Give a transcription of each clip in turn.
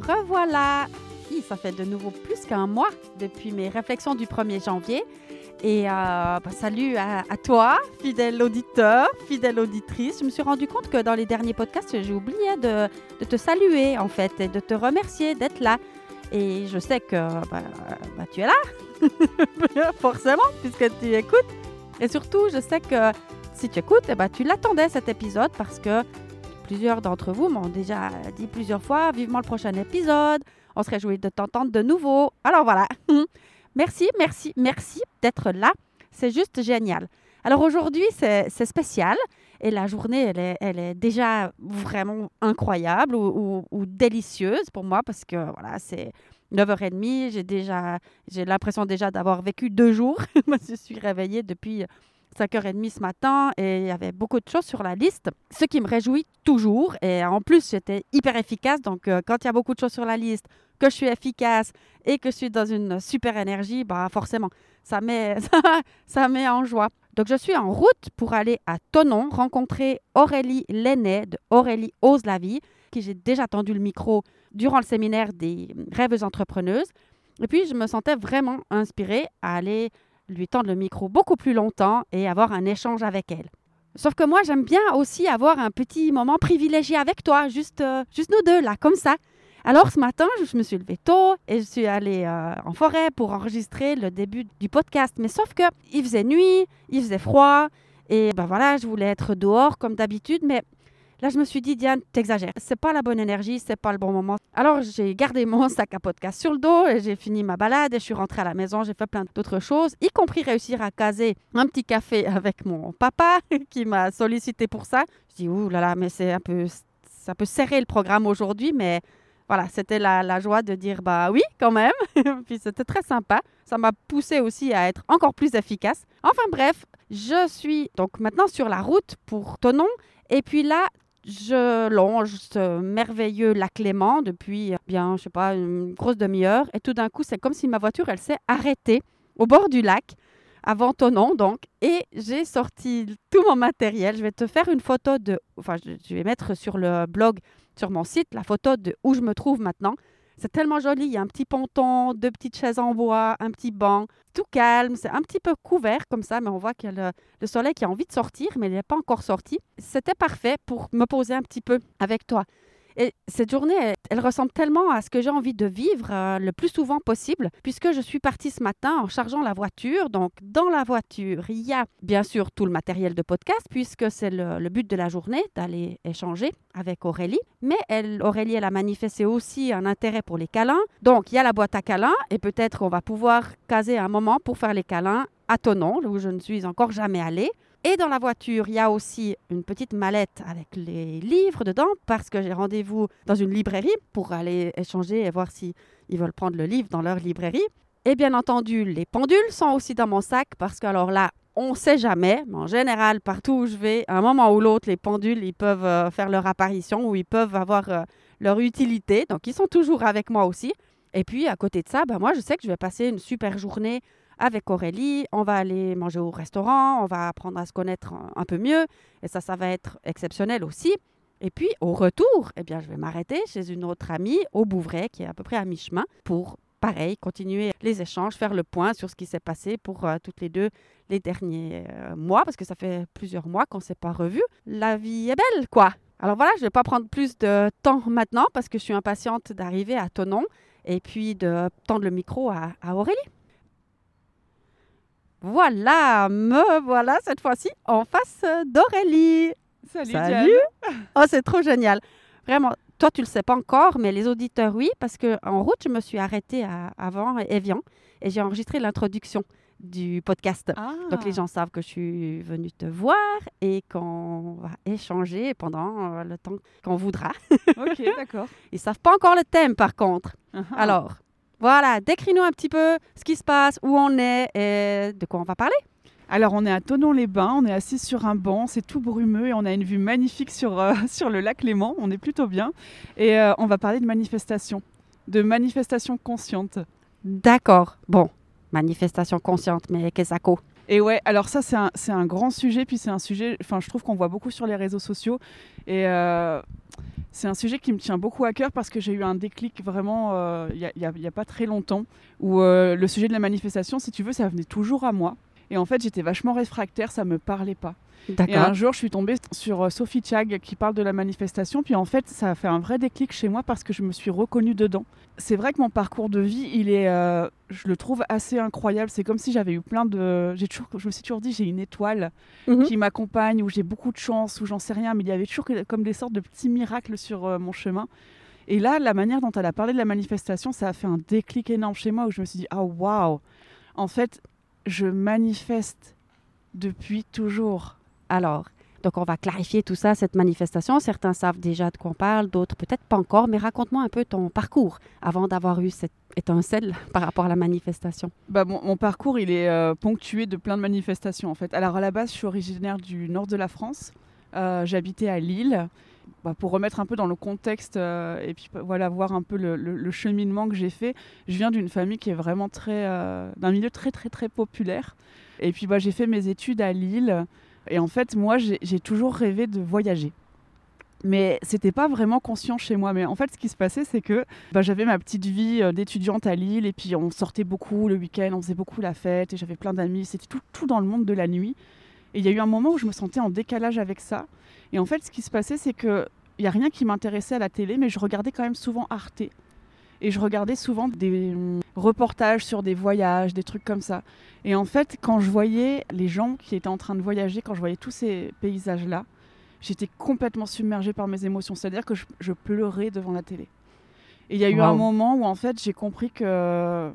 Revoilà Ça fait de nouveau plus qu'un mois depuis mes réflexions du 1er janvier. Et euh, bah, salut à, toi, fidèle auditeur, fidèle auditrice. Je me suis rendu compte que dans les derniers podcasts, j'ai oublié de, te saluer en fait et de te remercier d'être là. Et je sais que bah, bah, tu es là, forcément, puisque tu écoutes. Et surtout, je sais que si tu écoutes, eh tu l'attendais cet épisode parce que plusieurs d'entre vous m'ont déjà dit plusieurs fois vivement le prochain épisode. On se réjouit de t'entendre de nouveau. Alors voilà. Merci, merci, merci d'être là. C'est juste génial. Alors aujourd'hui, c'est spécial et la journée, elle est, déjà vraiment incroyable ou, délicieuse pour moi parce que voilà, c'est 9h30. J'ai déjà, j'ai l'impression déjà d'avoir vécu deux jours. Je suis réveillée depuis 5h30 ce matin et il y avait beaucoup de choses sur la liste, ce qui me réjouit toujours. Et en plus, j'étais hyper efficace. Donc, euh, quand il y a beaucoup de choses sur la liste, que je suis efficace et que je suis dans une super énergie, bah forcément, ça met, ça met en joie. Donc, je suis en route pour aller à Tonon rencontrer Aurélie Lenné de Aurélie Ose la vie, qui j'ai déjà tendu le micro durant le séminaire des rêveuses entrepreneuses. Et puis, je me sentais vraiment inspirée à aller lui tendre le micro beaucoup plus longtemps et avoir un échange avec elle. Sauf que moi, j'aime bien aussi avoir un petit moment privilégié avec toi, juste, euh, juste nous deux, là, comme ça. Alors ce matin, je me suis levée tôt et je suis allée euh, en forêt pour enregistrer le début du podcast. Mais sauf que il faisait nuit, il faisait froid et ben voilà, je voulais être dehors comme d'habitude, mais là je me suis dit Diane, t'exagères. C'est pas la bonne énergie, c'est pas le bon moment. Alors j'ai gardé mon sac à podcast sur le dos et j'ai fini ma balade et je suis rentrée à la maison. J'ai fait plein d'autres choses, y compris réussir à caser un petit café avec mon papa qui m'a sollicité pour ça. Je dis ouh là là, mais c'est un peu ça peut serrer le programme aujourd'hui, mais voilà, c'était la, la joie de dire bah oui, quand même. Puis c'était très sympa. Ça m'a poussé aussi à être encore plus efficace. Enfin bref, je suis donc maintenant sur la route pour Tonon. Et puis là, je longe ce merveilleux lac Léman depuis euh, bien, je sais pas, une grosse demi-heure. Et tout d'un coup, c'est comme si ma voiture, elle s'est arrêtée au bord du lac avant Tonon, donc. Et j'ai sorti tout mon matériel. Je vais te faire une photo de... Enfin, je vais mettre sur le blog sur mon site la photo de où je me trouve maintenant. C'est tellement joli. Il y a un petit ponton, deux petites chaises en bois, un petit banc. Tout calme. C'est un petit peu couvert comme ça, mais on voit a le, le soleil qui a envie de sortir, mais il n'est pas encore sorti. C'était parfait pour me poser un petit peu avec toi. Et cette journée, elle, ressemble tellement à ce que j'ai envie de vivre euh, le plus souvent possible, puisque je suis partie ce matin en chargeant la voiture. Donc, dans la voiture, il y a bien sûr tout le matériel de podcast, puisque c'est le, le but de la journée d'aller échanger avec Aurélie. Mais elle, Aurélie, elle a manifesté aussi un intérêt pour les câlins. Donc, il y a la boîte à câlins, et peut-être qu'on va pouvoir caser un moment pour faire les câlins à Tonon, où je ne suis encore jamais allée. Et dans la voiture, il y a aussi une petite mallette avec les livres dedans parce que j'ai rendez-vous dans une librairie pour aller échanger et voir si ils veulent prendre le livre dans leur librairie. Et bien entendu, les pendules sont aussi dans mon sac parce que alors là, on ne sait jamais, mais en général, partout où je vais, à un moment ou l'autre, les pendules, ils peuvent euh, faire leur apparition ou ils peuvent avoir euh, leur utilité. Donc, ils sont toujours avec moi aussi. Et puis, à côté de ça, ben, moi, je sais que je vais passer une super journée avec Aurélie. On va aller manger au restaurant, on va apprendre à se connaître un, peu mieux. Et ça, ça va être exceptionnel aussi. Et puis, au retour, eh bien, je vais m'arrêter chez une autre amie au Bouvray, qui est à peu près à mi-chemin, pour, pareil, continuer les échanges, faire le point sur ce qui s'est passé pour euh, toutes les deux les derniers euh, mois, parce que ça fait plusieurs mois qu'on ne s'est pas revus. La vie est belle, quoi. Alors voilà, je ne vais pas prendre plus de temps maintenant, parce que je suis impatiente d'arriver à Tonon, et puis de tendre le micro à Aurélie. Voilà, me voilà cette fois-ci en face d'Aurélie. Salut, Salut. Diane. Oh, c'est trop génial. Vraiment, toi, tu le sais pas encore, mais les auditeurs, oui, parce que en route, je me suis arrêtée à, avant Evian et j'ai enregistré l'introduction du podcast. Ah. Donc les gens savent que je suis venue te voir et qu'on va échanger pendant euh, le temps qu'on voudra. Ok, d'accord. Ils savent pas encore le thème par contre. Ah. Alors, voilà, décris-nous un petit peu ce qui se passe, où on est et de quoi on va parler. Alors, on est à Tonon-les-Bains, on est assis sur un banc, c'est tout brumeux et on a une vue magnifique sur, euh, sur le lac Léman, on est plutôt bien. Et euh, on va parler de manifestation, de manifestation consciente. D'accord. Bon, manifestation consciente, mais qu'est-ce que Et ouais, alors ça, c'est un, grand sujet, puis c'est un sujet, enfin, je trouve qu'on voit beaucoup sur les réseaux sociaux. Et euh, c'est un sujet qui me tient beaucoup à cœur parce que j'ai eu un déclic vraiment euh, il n'y a, pas très longtemps, où euh, le sujet de la manifestation, si tu veux, ça venait toujours à moi. Et en fait, j'étais vachement réfractaire, ça me parlait pas. Et un jour, je suis tombée sur euh, Sophie Chag qui parle de la manifestation. Puis en fait, ça a fait un vrai déclic chez moi parce que je me suis reconnue dedans. C'est vrai que mon parcours de vie, il est, euh, je le trouve assez incroyable. C'est comme si j'avais eu plein de. J'ai toujours, je me suis toujours dit, j'ai une étoile Mhm. qui m'accompagne, où j'ai beaucoup de chance, où j'en sais rien. Mais il y avait toujours comme des sortes de petits miracles sur euh, mon chemin. Et là, la manière dont elle a parlé de la manifestation, ça a fait un déclic énorme chez moi où je me suis dit, ah waouh, en fait, je manifeste depuis toujours. Alors, donc on va clarifier tout ça, cette manifestation. Certains savent déjà de quoi on parle, d'autres peut-être pas encore, mais raconte-moi un peu ton parcours avant d'avoir eu cette étincelle par rapport à la manifestation. Bah, mon, parcours, il est euh, ponctué de plein de manifestations en fait. Alors à la base, je suis originaire du nord de la France. Euh, J'habitais à Lille. Bah, pour remettre un peu dans le contexte euh, et puis voilà voir un peu le, cheminement que j'ai fait, je viens d'une famille qui est vraiment très d'un milieu très très très populaire. Et puis bah, j'ai fait mes études à Lille. Et en fait, moi, j'ai toujours rêvé de voyager. Mais c'était pas vraiment conscient chez moi. Mais en fait, ce qui se passait, c'est que bah, j'avais ma petite vie euh, d'étudiante à Lille et puis on sortait beaucoup le week-end, on faisait beaucoup la fête et j'avais plein d'amis. C'était tout, dans le monde de la nuit. Et il y a eu un moment où je me sentais en décalage avec ça. Et en fait, ce qui se passait, c'est que il y a rien qui m'intéressait à la télé, mais je regardais quand même souvent Arte. Et je regardais souvent des hum, reportages sur des voyages, des trucs comme ça. Et en fait, quand je voyais les gens qui étaient en train de voyager, quand je voyais tous ces paysages-là, j'étais complètement submergée par mes émotions. C'est-à-dire que je, je pleurais devant la télé. Et il y a eu un moment où en fait j'ai compris que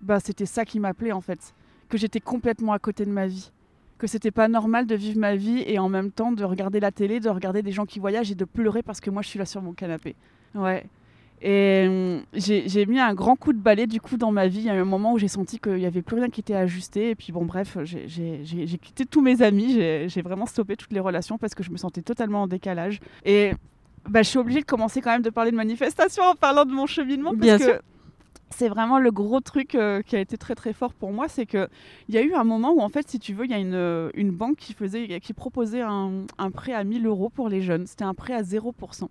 bah, c'était ça qui m'appelait en fait, que j'étais complètement à côté de ma vie, que c'était pas normal de vivre ma vie et en même temps de regarder la télé, de regarder des gens qui voyagent et de pleurer parce que moi je suis là sur mon canapé. Ouais. Et hum, j'ai mis un grand coup de balai du coup dans ma vie. Il y a eu un moment où j'ai senti qu'il n'y avait plus rien qui était ajusté. Et puis bon, bref, j'ai- quitté tous mes amis. J'ai vraiment stoppé toutes les relations parce que je me sentais totalement en décalage. Et bah, je suis obligée de commencer quand même de parler de manifestation en parlant de mon cheminement. Parce Bien que sûr. c'est vraiment le gros truc euh, qui a été très très fort pour moi. C'est qu'il y a eu un moment où en fait, si tu veux, il y a une, une banque qui, faisait, qui proposait un, un prêt à 1000 euros pour les jeunes. C'était un prêt à 0%.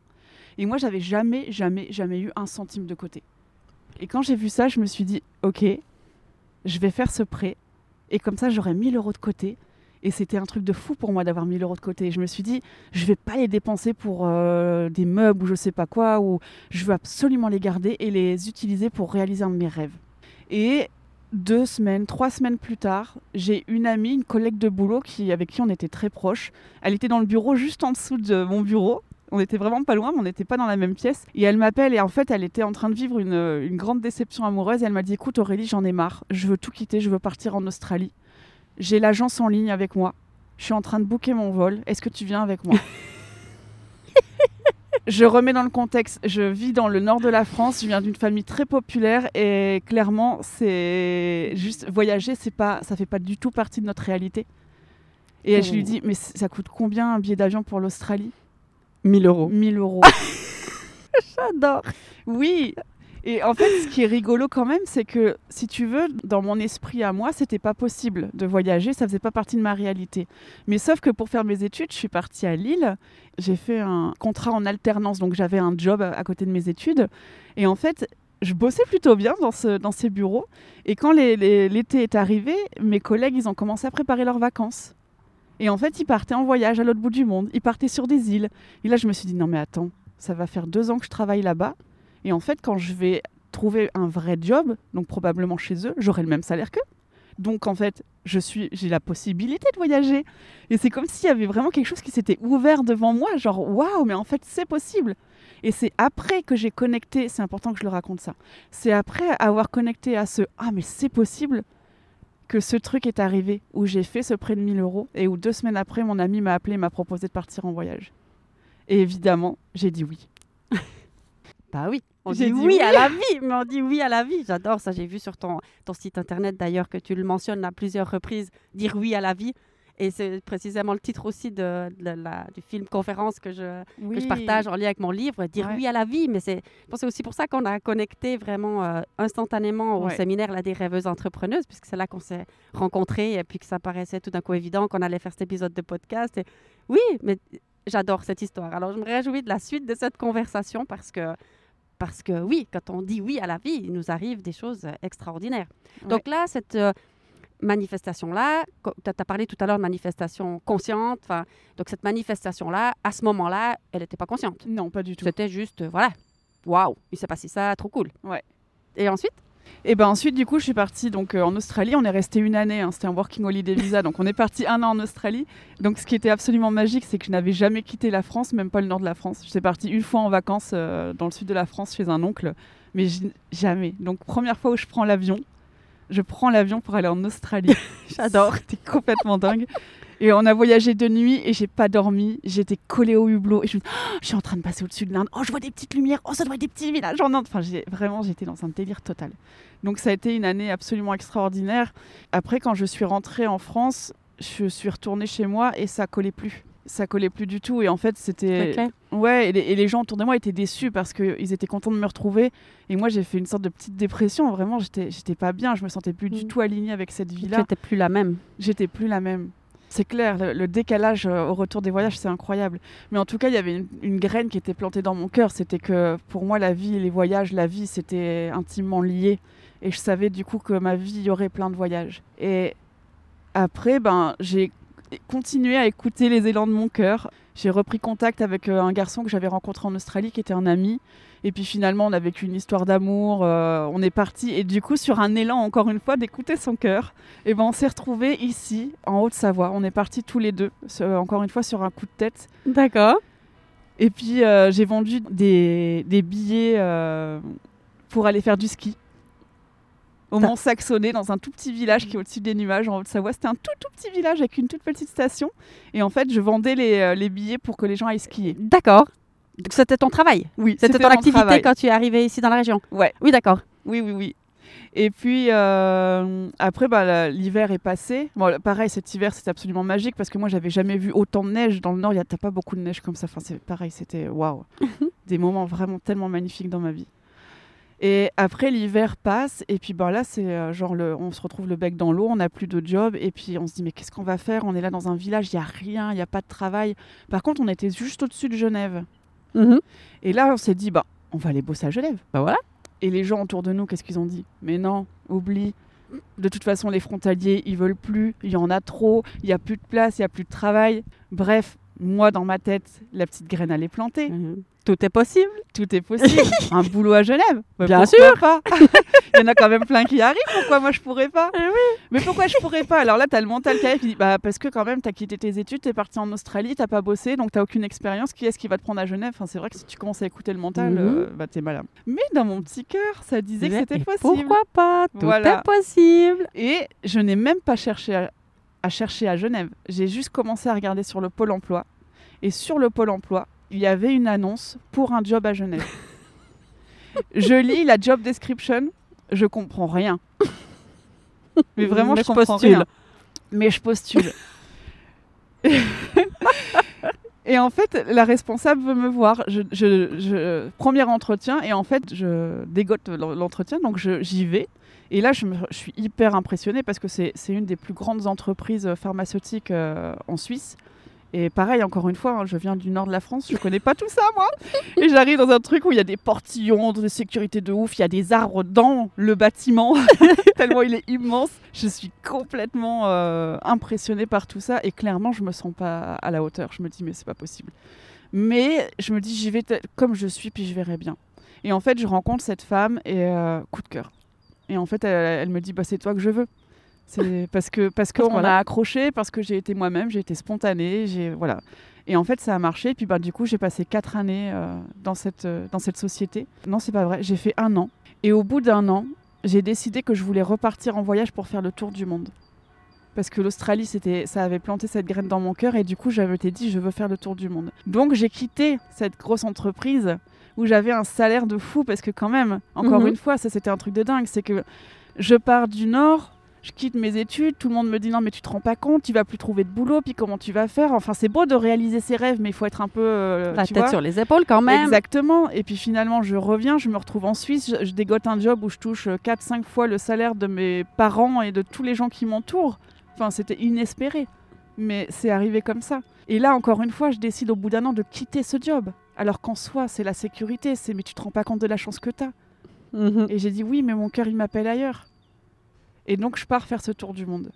Et moi, j'avais jamais, jamais, jamais eu un centime de côté. Et quand j'ai vu ça, je me suis dit, ok, je vais faire ce prêt. Et comme ça, j'aurai 1000 euros de côté. Et c'était un truc de fou pour moi d'avoir 1000 euros de côté. Je me suis dit, je vais pas les dépenser pour euh, des meubles ou je sais pas quoi, ou je veux absolument les garder et les utiliser pour réaliser un de mes rêves. Et deux semaines, trois semaines plus tard, j'ai une amie, une collègue de boulot qui, avec qui on était très proches. Elle était dans le bureau juste en dessous de mon bureau. On était vraiment pas loin, mais on n'était pas dans la même pièce. Et elle m'appelle et en fait, elle était en train de vivre une, une grande déception amoureuse. Et elle m'a dit, écoute Aurélie, j'en ai marre. Je veux tout quitter, je veux partir en Australie. J'ai l'agence en ligne avec moi. Je suis en train de booker mon vol. Est-ce que tu viens avec moi? Je remets dans le contexte. Je vis dans le nord de la France. Je viens d'une famille très populaire et clairement, c'est juste voyager, c'est pas, ça fait pas du tout partie de notre réalité. Et je lui Oh. dis, mais ça coûte combien un billet d'avion pour l'Australie? 1000 euros. 1000 euros. J'adore. Oui. Et en fait, ce qui est rigolo quand même, c'est que si tu veux, dans mon esprit à moi, c'était pas possible de voyager, ça faisait pas partie de ma réalité. Mais sauf que pour faire mes études, je suis partie à Lille, j'ai fait un contrat en alternance, donc j'avais un job à côté de mes études. Et en fait, je bossais plutôt bien dans, ce, dans ces bureaux. Et quand l'été est arrivé, mes collègues, ils ont commencé à préparer leurs vacances. Et en fait, ils partaient en voyage à l'autre bout du monde, ils partaient sur des îles. Et là, je me suis dit, non mais attends, ça va faire deux ans que je travaille là-bas. Et en fait, quand je vais trouver un vrai job, donc probablement chez eux, j'aurai le même salaire qu'eux. Donc en fait, je suis, j'ai la possibilité de voyager. Et c'est comme s'il y avait vraiment quelque chose qui s'était ouvert devant moi, genre waouh, mais en fait c'est possible. Et c'est après que j'ai connecté, c'est important que je le raconte ça. C'est après avoir connecté à ce ah mais c'est possible que ce truc est arrivé, où j'ai fait ce prêt de 1000 euros et où deux semaines après, mon ami m'a appelé et m'a proposé de partir en voyage. Et évidemment, j'ai dit oui. Bah oui, on dit oui, oui. à la vie, mais on dit oui à la vie. J'adore ça. J'ai vu sur ton, ton site internet d'ailleurs que tu le mentionnes à plusieurs reprises, dire oui à la vie. Et c'est précisément le titre aussi de, de la- du film conférence que je, Oui. que je partage en lien avec mon livre, dire Ouais. oui à la vie. Mais c'est, aussi pour ça qu'on a connecté vraiment euh, instantanément au Ouais. séminaire là, des rêveuses entrepreneuses, puisque c'est là qu'on s'est rencontrés et puis que ça paraissait tout d'un coup évident qu'on allait faire cet épisode de podcast. Et oui, mais j'adore cette histoire. Alors je me réjouis de la suite de cette conversation parce que, parce que oui, quand on dit oui à la vie, il nous arrive des choses euh, extraordinaires. Donc là, cette euh, manifestation-là, tu as parlé tout à l'heure de manifestation consciente, donc cette manifestation-là, à ce moment-là, elle n'était pas consciente. Non, pas du tout. C'était juste, euh, voilà, waouh, il s'est passé ça, trop cool. Ouais. Et ensuite? Et ben ensuite, du coup, je suis partie donc euh, en Australie. On est resté une année. hein, C'était un working holiday visa, donc on est parti un an en Australie. Donc, ce qui était absolument magique, c'est que je n'avais jamais quitté la France, même pas le nord de la France. J'étais partie une fois en vacances euh, dans le sud de la France chez un oncle, mais jamais. Donc, première fois où je prends l'avion, je prends l'avion pour aller en Australie. J'adore. C'était complètement dingue. Et on a voyagé de nuit et j'ai pas dormi. J'étais collée au hublot et je me dis, Oh, je suis en train de passer au-dessus de l'Inde. Oh, je vois des petites lumières. Oh, ça doit être des petits villages en Inde. Enfin, j'ai vraiment, j'étais dans un délire total. Donc, ça a été une année absolument extraordinaire. Après, quand je suis rentrée en France, je suis retournée chez moi et ça collait plus. Ça collait plus du tout. Et en fait, c'était. Ouais, et les, et les gens autour de moi étaient déçus parce qu'ils étaient contents de me retrouver. Et moi, j'ai fait une sorte de petite dépression. Vraiment, j'étais j'étais pas bien. Je me sentais plus du Mm. tout alignée avec cette vie-là. n'étais plus la même. J'étais plus la même. C'est clair, le, le décalage euh, au retour des voyages, c'est incroyable. Mais en tout cas, il y avait une, une graine qui était plantée dans mon cœur. C'était que pour moi, la vie les voyages, la vie, c'était intimement lié. Et je savais du coup que ma vie, il y aurait plein de voyages. Et après, ben, j'ai continué à écouter les élans de mon cœur. J'ai repris contact avec euh, un garçon que j'avais rencontré en Australie, qui était un ami. Et puis finalement, on a vécu une histoire d'amour. euh, on est parti. Et du coup, sur un élan, encore une fois, d'écouter son cœur, et ben, on s'est retrouvés ici, en Haute-Savoie. On est partis tous les deux, encore une fois, sur un coup de tête. D'accord. Et puis, euh, j'ai vendu des, des billets pour aller faire du ski. Au Mont Saxonnet, dans un tout petit village qui est au-dessus des nuages en Haute-Savoie. C'était un tout tout petit village avec une toute petite station. Et en fait, je vendais les, euh, les billets pour que les gens aillent skier. D'accord. Donc c'était ton travail. Oui, C'était ton activité quand tu es arrivé ici dans la région. Ouais. Oui, d'accord. Oui, oui, oui. Et puis euh, après, bah, l'hiver est passé. Bon, pareil, cet hiver, c'était absolument magique parce que moi, j'avais jamais vu autant de neige. Dans le nord, il n'y a t'as pas beaucoup de neige comme ça. Enfin, c'est pareil, c'était waouh. Des moments vraiment tellement magnifiques dans ma vie. Et après, l'hiver passe. Et puis bah, là, c'est euh, genre, le, on se retrouve le bec dans l'eau, on n'a plus de job. Et puis on se dit, mais qu'est-ce qu'on va faire? On est là dans un village, il n'y a rien, il n'y a pas de travail. Par contre, on était juste au-dessus de Genève. Mhm. Et là, on s'est dit, bah, on va aller bosser à Genève. Bah voilà. Et les gens autour de nous, qu'est-ce qu'ils ont dit? Mais non, oublie. De toute façon, les frontaliers, ils veulent plus. Il y en a trop. Il y a plus de place. Il y a plus de travail. Bref, moi, dans ma tête, la petite graine allait planter. Mhm. Tout est possible. Tout est possible. Un boulot à Genève. Bah, Bien sûr. pas? Il y en a quand même plein qui arrivent. Pourquoi moi, je pourrais pas? Eh Mais pourquoi je pourrais pas? Alors là, tu as le mental qui arrive qui dit bah, Parce que quand même, tu as quitté tes études, tu es parti en Australie, tu pas bossé, donc tu aucune expérience. Qui est-ce qui va te prendre à Genève? Enfin, C'est vrai que si tu commences à écouter le mental, Mhm. euh, bah, tu es malade. Mais dans mon petit cœur, ça disait que c'était possible. Pourquoi pas? Tout Voilà. est possible. Et je n'ai même pas cherché à, à chercher à Genève. J'ai juste commencé à regarder sur le pôle emploi. Et sur le pôle emploi, il y avait une annonce pour un job à Genève. je lis la job description, je comprends rien. Mais vraiment, Mais je je comprends postule. rien. Mais je postule. Et en fait, la responsable veut me voir. Je, je- je- premier entretien, et en fait, je dégote l'en- l'entretien, donc j'y vais. Et là, je, me- je suis hyper impressionnée parce que c'est une des plus grandes entreprises pharmaceutiques euh, en Suisse. Et pareil, encore une fois, hein, je viens du nord de la France, je connais pas tout ça, moi. Et j'arrive dans un truc où il y a des portillons de sécurité de ouf, il y a des arbres dans le bâtiment, tellement il est immense. Je suis complètement euh, impressionnée par tout ça et clairement, je me sens pas à la hauteur. Je me dis, mais c'est pas possible. Mais je me dis, j'y vais comme je suis, puis je verrai bien. Et en fait, je rencontre cette femme et euh, coup de cœur. Et en fait, elle, elle me dit, bah, c'est toi que je veux. C'est parce que parce qu'on a accroché, parce que j'ai été moi-même, j'ai été spontanée, j'ai voilà. Et en fait, ça a marché. Et puis bah, du coup, j'ai passé quatre années euh, dans cette euh, dans cette société. Non, c'est pas vrai. J'ai fait un an. Et au bout d'un an, j'ai décidé que je voulais repartir en voyage pour faire le tour du monde. parce que l'Australie, c'était, ça avait planté cette graine dans mon cœur et du coup, j'avais été dit, je veux faire le tour du monde. Donc, j'ai quitté cette grosse entreprise où j'avais un salaire de fou parce que quand même, encore Mhm. une fois, ça c'était un truc de dingue, c'est que je pars du Nord. Je quitte mes études, tout le monde me dit non mais tu te rends pas compte, tu vas plus trouver de boulot, puis comment tu vas faire? Enfin c'est beau de réaliser ses rêves, mais il faut être un peu euh, La tu tête vois, sur les épaules quand même. Exactement. Et puis finalement, je reviens, je me retrouve en Suisse, je, je dégote un job où je touche 4-5 fois le salaire de mes parents et de tous les gens qui m'entourent. Enfin, c'était inespéré. Mais c'est arrivé comme ça. Et là, encore une fois, je décide au bout d'un an de quitter ce job. Alors qu'en soi, c'est la sécurité, c'est mais tu te rends pas compte de la chance que tu as. Mhm. Et j'ai dit oui, mais mon cœur, il m'appelle ailleurs. Et donc, je pars faire ce tour du monde.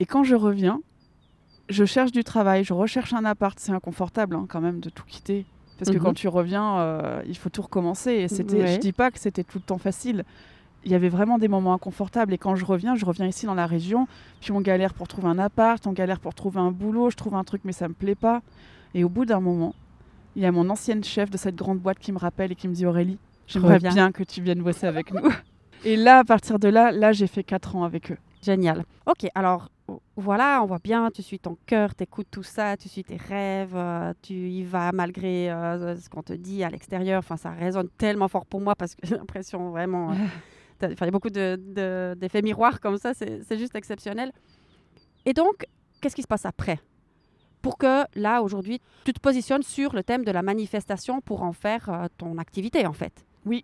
Et quand je reviens, je cherche du travail, je recherche un appart. C'est inconfortable hein, quand même de tout quitter. Parce que Mhm. quand tu reviens, euh, il faut tout recommencer. Et c'était, Ouais. je dis pas que c'était tout le temps facile. Il y avait vraiment des moments inconfortables. Et quand je reviens, je reviens ici dans la région. Puis on galère pour trouver un appart, on galère pour trouver un boulot. Je trouve un truc, mais ça me plaît pas. Et au bout d'un moment, il y a mon ancienne chef de cette grande boîte qui me rappelle et qui me dit Aurélie, j'aimerais bien que tu viennes bosser avec nous. Et là, à partir de là, là, j'ai fait 4 ans avec eux. Génial. Ok, alors voilà, on voit bien, tu suis ton cœur, tu écoutes tout ça, tu suis tes rêves, euh, tu y vas malgré euh, ce qu'on te dit à l'extérieur. Enfin, ça résonne tellement fort pour moi parce que j'ai l'impression vraiment. euh, il y a beaucoup de- de- d'effets miroirs comme ça, c'est c'est juste exceptionnel. Et donc, qu'est-ce qui se passe après? Pour que là, aujourd'hui, tu te positionnes sur le thème de la manifestation pour en faire euh, ton activité, en fait. Oui.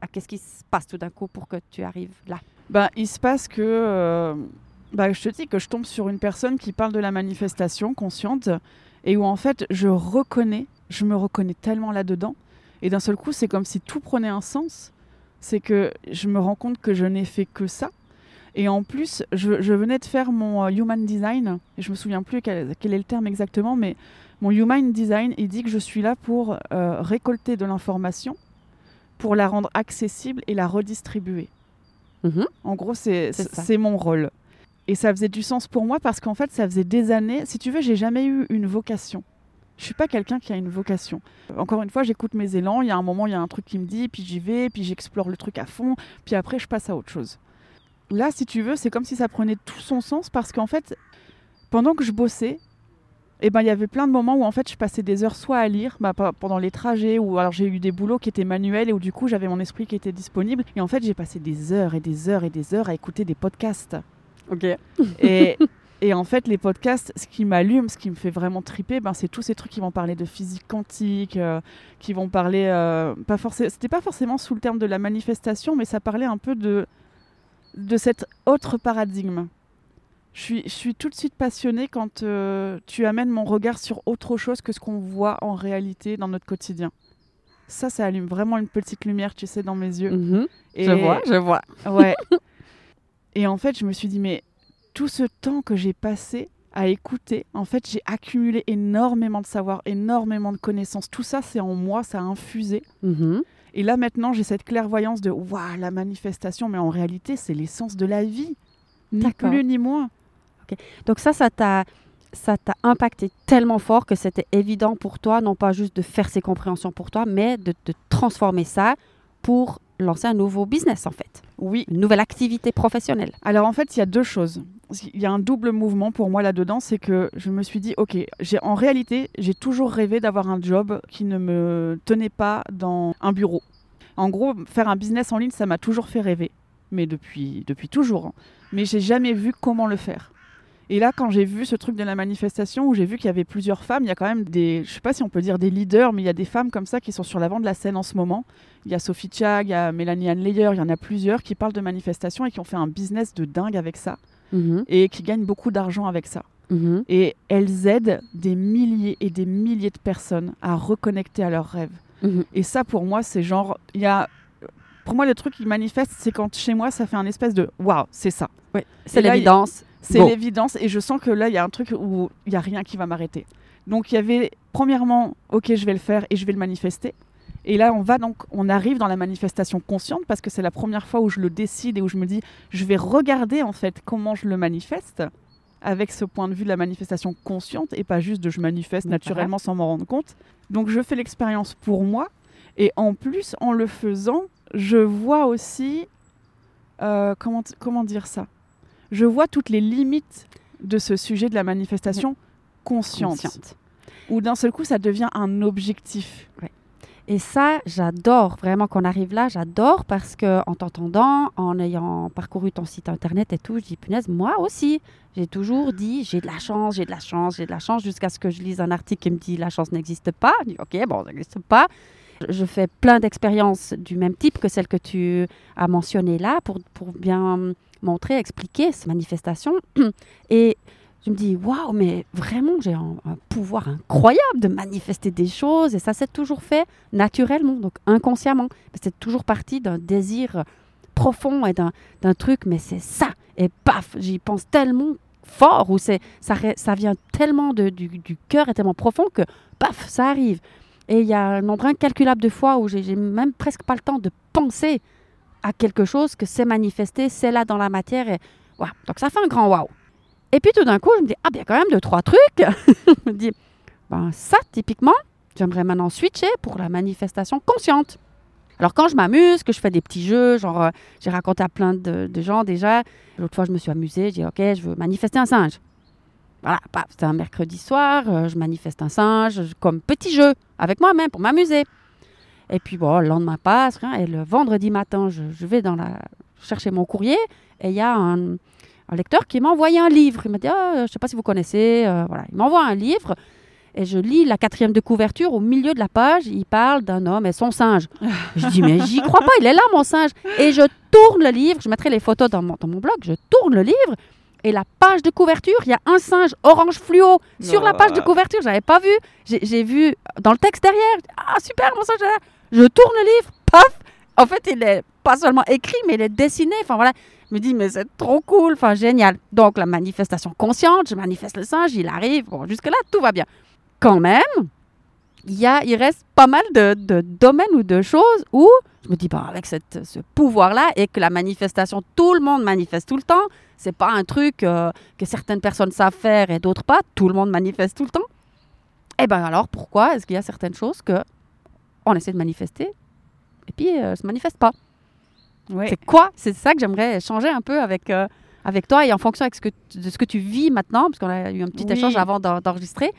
Ah, Qu'est-ce qui se passe tout d'un coup pour que tu arrives là? Ben, il se passe que. euh, bah, je te dis que je tombe sur une personne qui parle de la manifestation consciente et où en fait je reconnais, je me reconnais tellement là-dedans. Et d'un seul coup, c'est comme si tout prenait un sens. C'est que je me rends compte que je n'ai fait que ça. Et en plus, je, venais de faire mon euh, Human Design, et je me souviens plus quel, quel est le terme exactement, mais mon Human Design, il dit que je suis là pour euh, récolter de l'information, pour la rendre accessible et la redistribuer. En gros, c'est mon rôle. Et ça faisait du sens pour moi parce qu'en fait, ça faisait des années. Si tu veux, j'ai jamais eu une vocation. Je suis pas quelqu'un qui a une vocation. Encore une fois, j'écoute mes élans. Il y a un moment, il y a un truc qui me dit, puis j'y vais, puis j'explore le truc à fond, puis après, je passe à autre chose. Là, si tu veux, c'est comme si ça prenait tout son sens parce qu'en fait, pendant que je bossais, eh ben, il y avait plein de moments où en fait, je passais des heures soit à lire, bah, pe- pendant les trajets, ou alors j'ai eu des boulots qui étaient manuels et où du coup, j'avais mon esprit qui était disponible. Et en fait, j'ai passé des heures et des heures et des heures à écouter des podcasts. Ok. Et, et en fait, les podcasts, ce qui m'allume, ce qui me fait vraiment triper, ben, c'est tous ces trucs qui vont parler de physique quantique, euh, qui vont parler. euh, pas forcément, c'était pas forcément sous le terme de la manifestation, mais ça parlait un peu de, de cet autre paradigme. Je suis, je suis tout de suite passionnée quand euh, tu amènes mon regard sur autre chose que ce qu'on voit en réalité dans notre quotidien. Ça, ça allume vraiment une petite lumière, tu sais, dans mes yeux. Mhm. Et- Je vois, je vois. Ouais. et en fait, je me suis dit, mais tout ce temps que j'ai passé à écouter, en fait, j'ai accumulé énormément de savoir, énormément de connaissances. Tout ça, c'est en moi, ça a infusé. Mhm. Et là, maintenant, j'ai cette clairvoyance de, waouh, la manifestation, mais en réalité, c'est l'essence de la vie. Ni plus ni moins. Donc ça, ça t'a ça t'a impacté tellement fort que c'était évident pour toi, non pas juste de faire ces compréhensions pour toi, mais de, de transformer ça pour lancer un nouveau business en fait, Oui. une nouvelle activité professionnelle. Alors en fait, il y a deux choses. Il y a un double mouvement pour moi là-dedans, c'est que je me suis dit, ok, j'ai en réalité, j'ai toujours rêvé d'avoir un job qui ne me tenait pas dans un bureau. En gros, faire un business en ligne, ça m'a toujours fait rêver, mais depuis, depuis toujours. hein. Mais j'ai jamais vu comment le faire. Et là, quand j'ai vu ce truc de la manifestation, où j'ai vu qu'il y avait plusieurs femmes, il y a quand même des, je sais pas si on peut dire des leaders, mais il y a des femmes comme ça qui sont sur l'avant de la scène en ce moment. Il y a Sophie Chag, il y a Mélanie Anne Leyer, il y en a plusieurs qui parlent de manifestation et qui ont fait un business de dingue avec ça Mhm. et qui gagnent beaucoup d'argent avec ça. Mhm. Et elles aident des milliers et des milliers de personnes à reconnecter à leurs rêves. Mhm. Et ça, pour moi, c'est genre, il y a, pour moi, le truc qui manifeste, c'est quand chez moi, ça fait un espèce de waouh, c'est ça. Oui, c'est l'évidence. C'est Bon. l'évidence et je sens que là, il y a un truc où il y a rien qui va m'arrêter. Donc il y avait premièrement, ok, je vais le faire et je vais le manifester. Et là, on va donc, on arrive dans la manifestation consciente parce que c'est la première fois où je le décide et où je me dis, je vais regarder en fait comment je le manifeste avec ce point de vue de la manifestation consciente et pas juste de je manifeste naturellement sans m'en rendre compte. Donc je fais l'expérience pour moi et en plus, en le faisant, je vois aussi, euh, comment, comment dire ça? Je vois toutes les limites de ce sujet de la manifestation consciente. Consciente. Où d'un seul coup, ça devient un objectif. Et ça, j'adore vraiment qu'on arrive là. J'adore parce que en t'entendant, en ayant parcouru ton site internet et tout, je dis punaise, moi aussi. J'ai toujours dit j'ai de la chance, j'ai de la chance, j'ai de la chance jusqu'à ce que je lise un article qui me dit la chance n'existe pas. Je dis ok, bon, ça n'existe pas. Je fais plein d'expériences du même type que celle que tu as mentionnées là pour, pour bien montrer, expliquer ces manifestations. Et je me dis, waouh, mais vraiment, j'ai un, pouvoir incroyable de manifester des choses. Et ça s'est toujours fait naturellement, donc inconsciemment. C'est toujours parti d'un désir profond et d'un truc, mais c'est ça. Et paf, j'y pense tellement fort, ou ça, ça vient tellement de- du, du cœur et tellement profond que paf, ça arrive. Et il y a un nombre incalculable de fois où j'ai même presque pas le temps de penser à quelque chose que c'est manifesté, c'est là dans la matière. Et, voilà. Donc ça fait un grand waouh. Et puis tout d'un coup, je me dis, ah, bien quand même deux, trois trucs. je me dis, ben ça, typiquement, j'aimerais maintenant switcher pour la manifestation consciente. Alors quand je m'amuse, que je fais des petits jeux, genre euh, j'ai raconté à plein de, gens déjà, l'autre fois je me suis amusée, j'ai dit, ok, je veux manifester un singe. Voilà, c'était un mercredi soir, euh, je manifeste un singe comme petit jeu avec moi-même pour m'amuser. Et puis bon, le lendemain passe, rien, et le vendredi matin, je, je vais dans la chercher mon courrier et il y a un, un lecteur qui m'a envoyé un livre. Il m'a dit, Ah, je ne sais pas si vous connaissez, euh, voilà, il m'envoie un livre et je lis la quatrième de couverture. Au milieu de la page, il parle d'un homme et son singe. je dis, mais j'y crois pas, il est là mon singe. Et je tourne le livre, je mettrai les photos dans mon, dans mon blog, je tourne le livre. Et la page de couverture, il y a un singe orange fluo sur la page de Oh. couverture. J'avais pas vu. J'ai vu dans le texte derrière. Ah super, mon singe là. Je tourne le livre, paf. En fait, il est pas seulement écrit, mais il est dessiné. Enfin voilà. Je me dis, mais c'est trop cool. Enfin génial. Donc la manifestation consciente, je manifeste le singe, il arrive. Bon, jusque-là, tout va bien. Quand même, il, y a, il reste pas mal de, domaines ou de choses où je me dis, bon, avec ce pouvoir-là et que la manifestation, tout le monde manifeste tout le temps, c'est pas un truc euh, que certaines personnes savent faire et d'autres pas, tout le monde manifeste tout le temps. Eh bien alors, pourquoi est-ce qu'il y a certaines choses que on essaie de manifester et puis euh, se manifeste pas Ouais. C'est quoi? C'est ça que j'aimerais changer un peu avec, euh, avec toi et en fonction avec ce que tu- de ce que tu vis maintenant, parce qu'on a eu un petit Oui. échange avant d'en- d'enregistrer.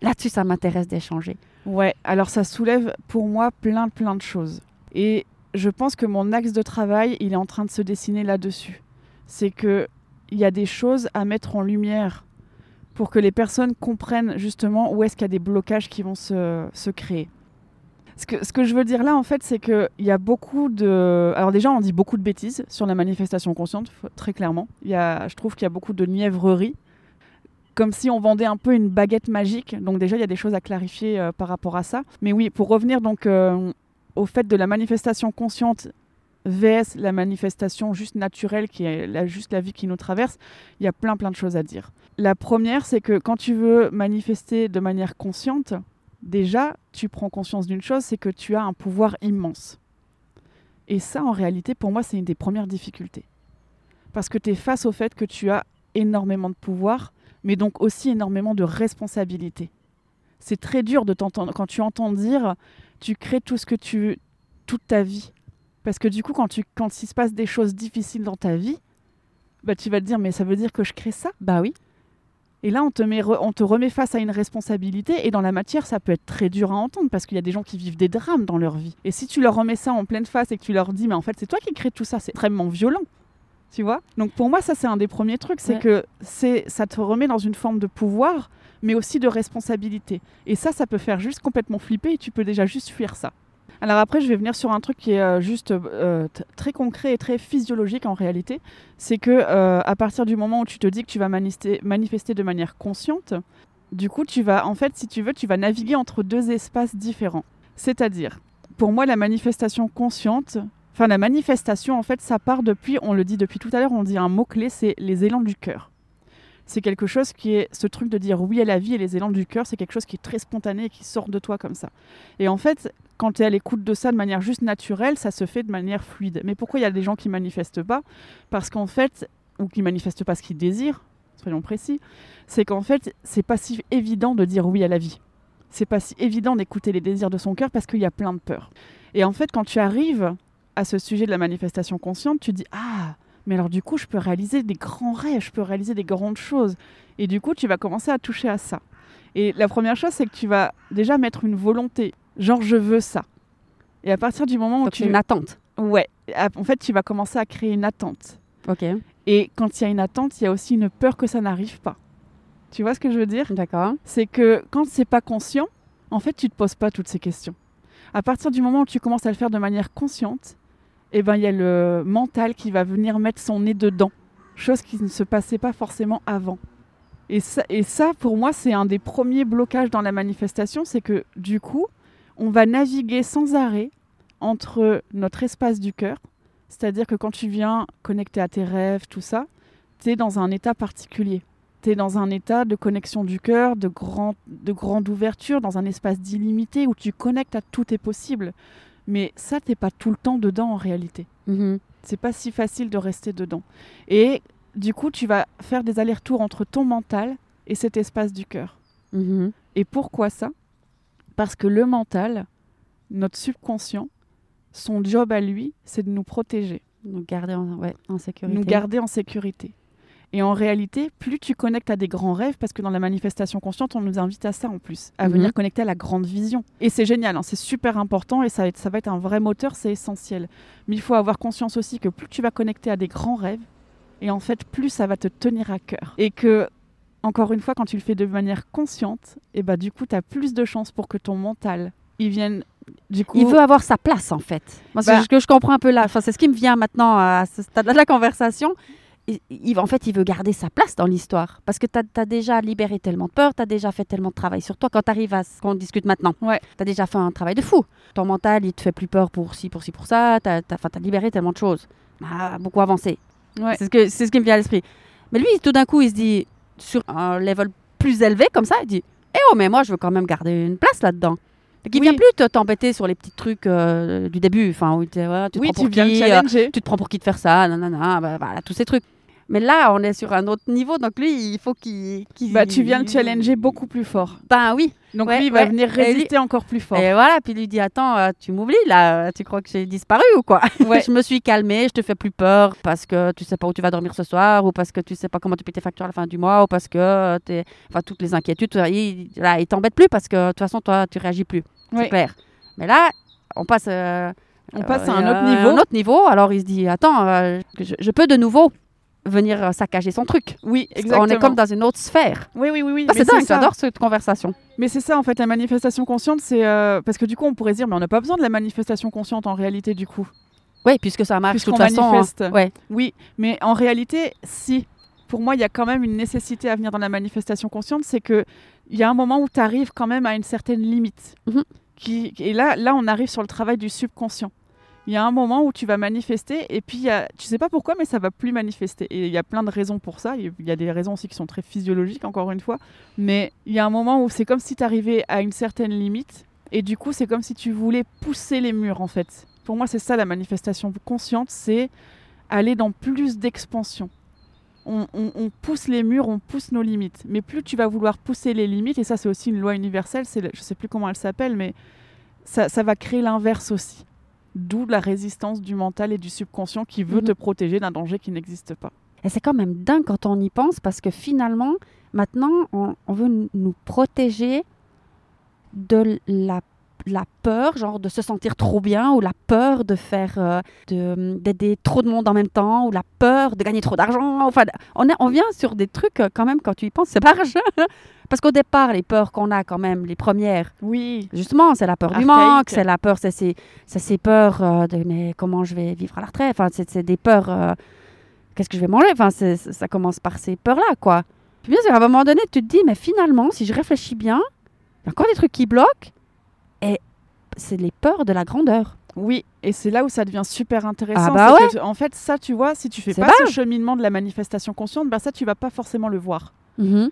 Là-dessus, ça m'intéresse d'échanger. Ouais, alors ça soulève pour moi plein plein de choses. Et je pense que mon axe de travail, il est en train de se dessiner là-dessus. C'est que il y a des choses à mettre en lumière pour que les personnes comprennent justement où est-ce qu'il y a des blocages qui vont se, se créer. Ce que, je veux dire là, en fait, c'est qu'il y a beaucoup de... Alors déjà, on dit beaucoup de bêtises sur la manifestation consciente, très clairement. Y a, je trouve qu'il y a beaucoup de niaiveries, comme si on vendait un peu une baguette magique. Donc déjà, il y a des choses à clarifier euh, par rapport à ça. Mais oui, pour revenir donc euh, au fait de la manifestation consciente VS la manifestation juste naturelle qui est juste la vie qui nous traverse, il y a plein plein de choses à dire. La première, c'est que quand tu veux manifester de manière consciente, déjà, tu prends conscience d'une chose, c'est que tu as un pouvoir immense. Et ça, en réalité, pour moi, c'est une des premières difficultés. Parce que tu es face au fait que tu as énormément de pouvoir, mais donc aussi énormément de responsabilité. C'est très dur de t'entendre quand tu entends dire tu crées tout ce que tu veux toute ta vie. Parce que du coup, quand, quand il se passe des choses difficiles dans ta vie, bah, tu vas te dire mais ça veut dire que je crée ça? Bah oui. Et là, on te, met re- on te remet face à une responsabilité. Et dans la matière, ça peut être très dur à entendre parce qu'il y a des gens qui vivent des drames dans leur vie. Et si tu leur remets ça en pleine face et que tu leur dis, mais en fait, c'est toi qui crée tout ça, c'est extrêmement violent. Tu vois? Donc pour moi, ça, c'est un des premiers trucs. C'est Ouais. que c'est, ça te remet dans une forme de pouvoir, mais aussi de responsabilité. Et ça, ça peut faire juste complètement flipper et tu peux déjà juste fuir ça. Alors après, je vais venir sur un truc qui est euh, juste euh, très concret et très physiologique en réalité. C'est que euh, à partir du moment où tu te dis que tu vas manifester, manifester de manière consciente, du coup, tu vas, en fait, si tu veux, tu vas naviguer entre deux espaces différents. C'est-à-dire, pour moi, la manifestation consciente, enfin la manifestation, en fait, ça part depuis, on le dit depuis tout à l'heure, on dit un mot-clé, c'est les élans du cœur. C'est quelque chose qui est ce truc de dire oui à la vie et les élans du cœur, c'est quelque chose qui est très spontané et qui sort de toi comme ça. Et en fait, quand tu es à l'écoute de ça de manière juste naturelle, ça se fait de manière fluide. Mais pourquoi il y a des gens qui manifestent pas? Parce qu'en fait, ou qui manifestent pas ce qu'ils désirent, soyons précis, c'est qu'en fait, c'est pas si évident de dire oui à la vie. C'est pas si évident d'écouter les désirs de son cœur parce qu'il y a plein de peurs. Et en fait, quand tu arrives à ce sujet de la manifestation consciente, tu dis ah, mais alors du coup, je peux réaliser des grands rêves, je peux réaliser des grandes choses. Et du coup, tu vas commencer à toucher à ça. Et la première chose, c'est que tu vas déjà mettre une volonté, genre je veux ça. Et à partir du moment où Donc, tu une attente. ouais, en fait, tu vas commencer à créer une attente. Ok, Et quand il y a une attente, il y a aussi une peur que ça n'arrive pas. Tu vois ce que je veux dire? D'accord. C'est que quand c'est pas conscient, en fait, tu te poses pas toutes ces questions. À partir du moment où tu commences à le faire de manière consciente, eh ben il y a le mental qui va venir mettre son nez dedans, chose qui ne se passait pas forcément avant. Et ça, et ça pour moi, c'est un des premiers blocages dans la manifestation, c'est que du coup, on va naviguer sans arrêt entre notre espace du cœur, c'est-à-dire que quand tu viens connecter à tes rêves, tout ça, tu es dans un état particulier. Tu es dans un état de connexion du cœur, de, grand, de grande ouverture, dans un espace d'illimité où tu connectes à tout est possible. Mais ça, t'es pas tout le temps dedans en réalité. Mhm. C'est pas si facile de rester dedans. Et du coup, tu vas faire des allers-retours entre ton mental et cet espace du cœur. Mhm. Et pourquoi ça? Parce que le mental, notre subconscient, son job à lui, c'est de nous protéger Nous garder en, ouais, en sécurité. nous garder en sécurité. Et en réalité, plus tu connectes à des grands rêves, parce que dans la manifestation consciente, on nous invite à ça en plus, à Mhm. venir connecter à la grande vision. Et c'est génial, hein, c'est super important et ça va, être, ça va être un vrai moteur, c'est essentiel. Mais il faut avoir conscience aussi que plus tu vas connecter à des grands rêves, et en fait, plus ça va te tenir à cœur. Et que, encore une fois, quand tu le fais de manière consciente, et bah, du coup, tu as plus de chances pour que ton mental, il vienne, du coup... Il veut avoir sa place en fait. Moi, c'est Bah- ce que je comprends un peu là. Enfin, c'est ce qui me vient maintenant à ce stade de la conversation. Il, il- en fait, il veut garder sa place dans l'histoire. Parce que tu as, déjà libéré tellement de peur, tu as déjà fait tellement de travail sur toi. Quand tu arrives à ce qu'on discute maintenant, Ouais. tu as déjà fait un travail de fou. Ton mental, il te fait plus peur pour ci, pour ci, pour ça. Tu as, libéré tellement de choses. Ah, beaucoup avancé. Ouais. C'est ce, que- c'est ce qui me vient à l'esprit. Mais lui, tout d'un coup, il se dit, sur un level plus élevé comme ça, il dit Eh oh, mais moi, je veux quand même garder une place là-dedans. Donc, il Oui. vient plus te- t'embêter sur les petits trucs euh, du début. Enfin, où Ouais, tu te oui, prends pour tu qui, euh, tu te prends pour qui de faire ça, nanana, bah, voilà, tous ces trucs. Mais là, on est sur un autre niveau, donc lui, il faut qu'il. Bah, tu viens le challenger beaucoup plus fort. Ben oui. Donc Ouais, lui, il va ouais. venir lui- résister encore plus fort. Et voilà, puis il lui dit Attends, euh, tu m'oublies là, tu crois que j'ai disparu ou quoi? Ouais. Je me suis calmée, je te fais plus peur parce que tu sais pas où tu vas dormir ce soir, ou parce que tu sais pas comment tu payes tes factures à la fin du mois, ou parce que euh. Enfin, toutes les inquiétudes, il, là, il t'embête plus parce que de toute façon, toi, tu réagis plus. C'est clair. Mais là, on passe. euh, On passe euh, à un autre euh, niveau. un autre niveau, alors il se dit Attends, euh, je, je peux de nouveau venir euh, saccager son truc. Oui, exactement. qu'on est comme dans une autre sphère. Oui, oui, oui. oui. Ah, mais c'est dingue, ça. j'adore cette conversation. Mais c'est ça, en fait, la manifestation consciente, c'est... euh, Parce que du coup, on pourrait se dire, mais on n'a pas besoin de la manifestation consciente en réalité, du coup. Oui, puisque ça marche de toute façon. manifeste. hein. Ouais. Oui, mais en réalité, si. Pour moi, il y a quand même une nécessité à venir dans la manifestation consciente, c'est que il y a un moment où tu arrives quand même à une certaine limite. Mhm. qui... Et là, là, on arrive sur le travail du subconscient. Il y a un moment où tu vas manifester et puis a... tu sais pas pourquoi, mais ça va plus manifester. Et il y a plein de raisons pour ça. Il y a des raisons aussi qui sont très physiologiques, encore une fois. Mais il y a un moment où c'est comme si tu arrivais à une certaine limite et du coup, c'est comme si tu voulais pousser les murs, en fait. Pour moi, c'est ça la manifestation consciente, c'est aller dans plus d'expansion. On, pousse les murs, on pousse nos limites. Mais plus tu vas vouloir pousser les limites, et ça c'est aussi une loi universelle, c'est je sais plus comment elle s'appelle, mais ça, ça va créer l'inverse aussi. D'où la résistance du mental et du subconscient qui veut Mhm. te protéger d'un danger qui n'existe pas. Et c'est quand même dingue quand on y pense parce que finalement, maintenant, on, on veut nous protéger de la, la peur, genre de se sentir trop bien, ou la peur de faire euh, de- d'aider trop de monde en même temps, ou la peur de gagner trop d'argent. Enfin, on, est, on vient sur des trucs euh, quand même quand tu y penses, c'est barge. Parce qu'au départ, les peurs qu'on a quand même, les premières, Oui, Justement, c'est la peur du manque, c'est la peur, c'est ces, c'est ces peurs euh, de mais comment je vais vivre à la retraite? Enfin, c'est c'est des peurs. euh, Qu'est-ce que je vais manger? Enfin, c'est- ça commence par ces peurs-là, quoi. Puis bien sûr, à un moment donné, tu te dis, mais finalement, si je réfléchis bien, il y a encore des trucs qui bloquent. Et c'est les peurs de la grandeur. oui, et c'est là où ça devient super intéressant. Ah bah que, en fait, ça, tu vois, si tu fais pas ce cheminement de la manifestation consciente, bah ça, tu vas pas forcément le voir.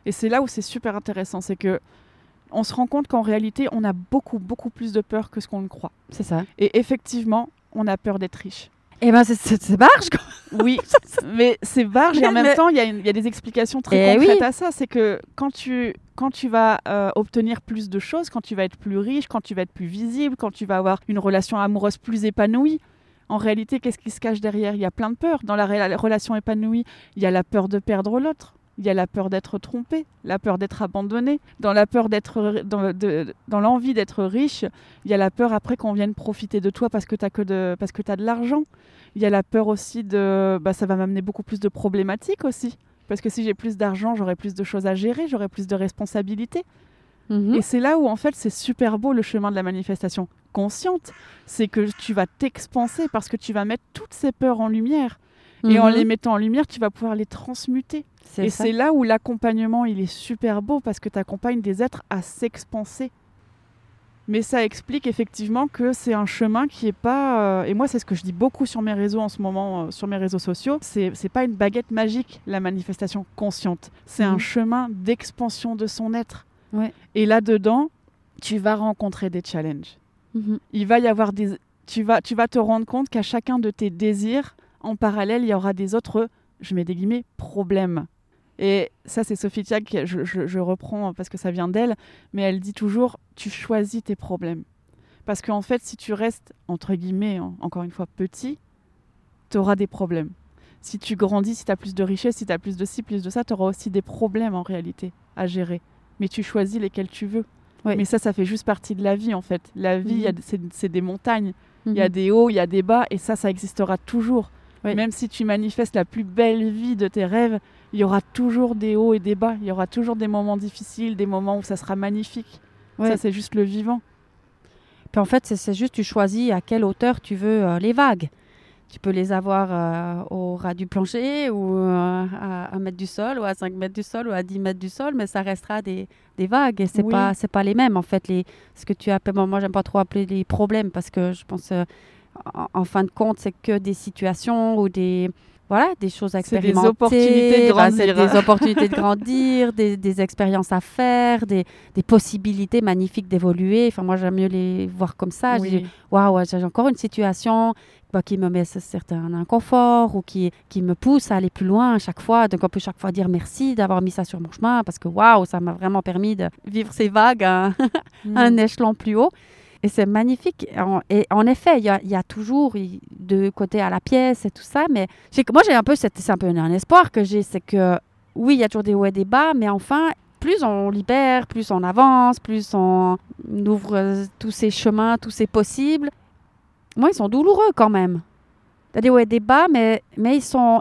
Et c'est là où c'est super intéressant, c'est que on se rend compte qu'en réalité, on a beaucoup, beaucoup plus de peur que ce qu'on ne croit. C'est ça. Et effectivement, on a peur d'être riche. Eh ben, c'est- barge, quoi. Oui, mais c'est barge et en Mais- même temps, il y, a y des explications très Eh concrètes oui. à ça. C'est que quand tu, quand tu vas euh, obtenir plus de choses, quand tu vas être plus riche, quand tu vas être plus visible, quand tu vas avoir une relation amoureuse plus épanouie, En réalité, qu'est-ce qui se cache derrière? Il y a plein de peurs. Dans la, la relation épanouie, il y a la peur de perdre l'autre. Il y a la peur d'être trompé, la peur d'être abandonné, dans la peur d'être dans, l'envie d'être riche, il y a la peur après qu'on vienne profiter de toi parce que tu as que de as de l'argent. Il y a la peur aussi de bah, ça va m'amener beaucoup plus de problématiques aussi parce que si j'ai plus d'argent, j'aurai plus de choses à gérer, j'aurai plus de responsabilités. Mhm. Et c'est là où en fait c'est super beau le chemin de la manifestation consciente, c'est que tu vas t'expanser parce que tu vas mettre toutes ces peurs en lumière. Et en Mhm. les mettant en lumière, tu vas pouvoir les transmuter. Et c'est là où l'accompagnement, il est super beau parce que tu accompagnes des êtres à s'expanser. Mais ça explique effectivement que c'est un chemin qui est pas. euh, et moi, c'est ce que je dis beaucoup sur mes réseaux en ce moment, euh, sur mes réseaux sociaux. C'est c'est pas une baguette magique, la manifestation consciente. C'est un Mhm. chemin d'expansion de son être. Ouais. Et là-dedans, tu vas rencontrer des challenges. Mhm. Il va y avoir des. Tu vas, tu vas te rendre compte qu'à chacun de tes désirs, en parallèle, il y aura des autres, je mets des guillemets, problèmes. Et ça, c'est Sophie Tiag, je, je- je reprends parce que ça vient d'elle, mais elle dit toujours, tu choisis tes problèmes. Parce qu'en fait, si tu restes, entre guillemets, en- encore une fois, petit, tu auras des problèmes. Si tu grandis, si tu as plus de richesse, si tu as plus de ci, plus de ça, tu auras aussi des problèmes en réalité à gérer. Mais tu choisis lesquels tu veux. Mais ça, ça fait juste partie de la vie, en fait. La vie, Mhm. c'est des montagnes. Il y a Mhm. des hauts, il y a des bas, et ça, ça existera toujours. Même si tu manifestes la plus belle vie de tes rêves, il y aura toujours des hauts et des bas. Il y aura toujours des moments difficiles, des moments où ça sera magnifique. Ouais. Ça, c'est juste le vivant. Puis en fait, c'est- juste tu choisis à quelle hauteur tu veux euh, les vagues. Tu peux les avoir euh, au ras du plancher ou euh, à 1 mètre du sol ou à 5 mètres du sol ou à 10 mètres du sol, mais ça restera des, des vagues et c'est Oui. pas les mêmes en fait les ce que tu appelles bon, moi j'aime pas trop appeler les problèmes parce que je pense en, en fin de compte c'est que des situations ou des voilà des choses à C'est des opportunités de Ben, grandir. des opportunités de grandir des, des expériences à faire des, des possibilités magnifiques d'évoluer enfin moi j'aime mieux les voir comme ça Oui. waouh, j'ai encore une situation bah, qui me met ce certain inconfort ou qui, qui me pousse à aller plus loin à chaque fois. Donc, on peut chaque fois dire merci d'avoir mis ça sur mon chemin parce que waouh, ça m'a vraiment permis de vivre ces vagues à un, Mm. un échelon plus haut. Et c'est magnifique. En- Et en effet, il y a, toujours deux côtés à la pièce et tout ça. Mais moi, j'ai un peu, c'est un peu un espoir que j'ai, c'est que oui, il y a toujours des hauts et des bas, mais enfin, plus on libère, plus on avance, plus on ouvre euh, tous ces chemins, tous ces possibles. Moi, ils sont douloureux quand même. Il y a des des bas, mais, mais ils sont,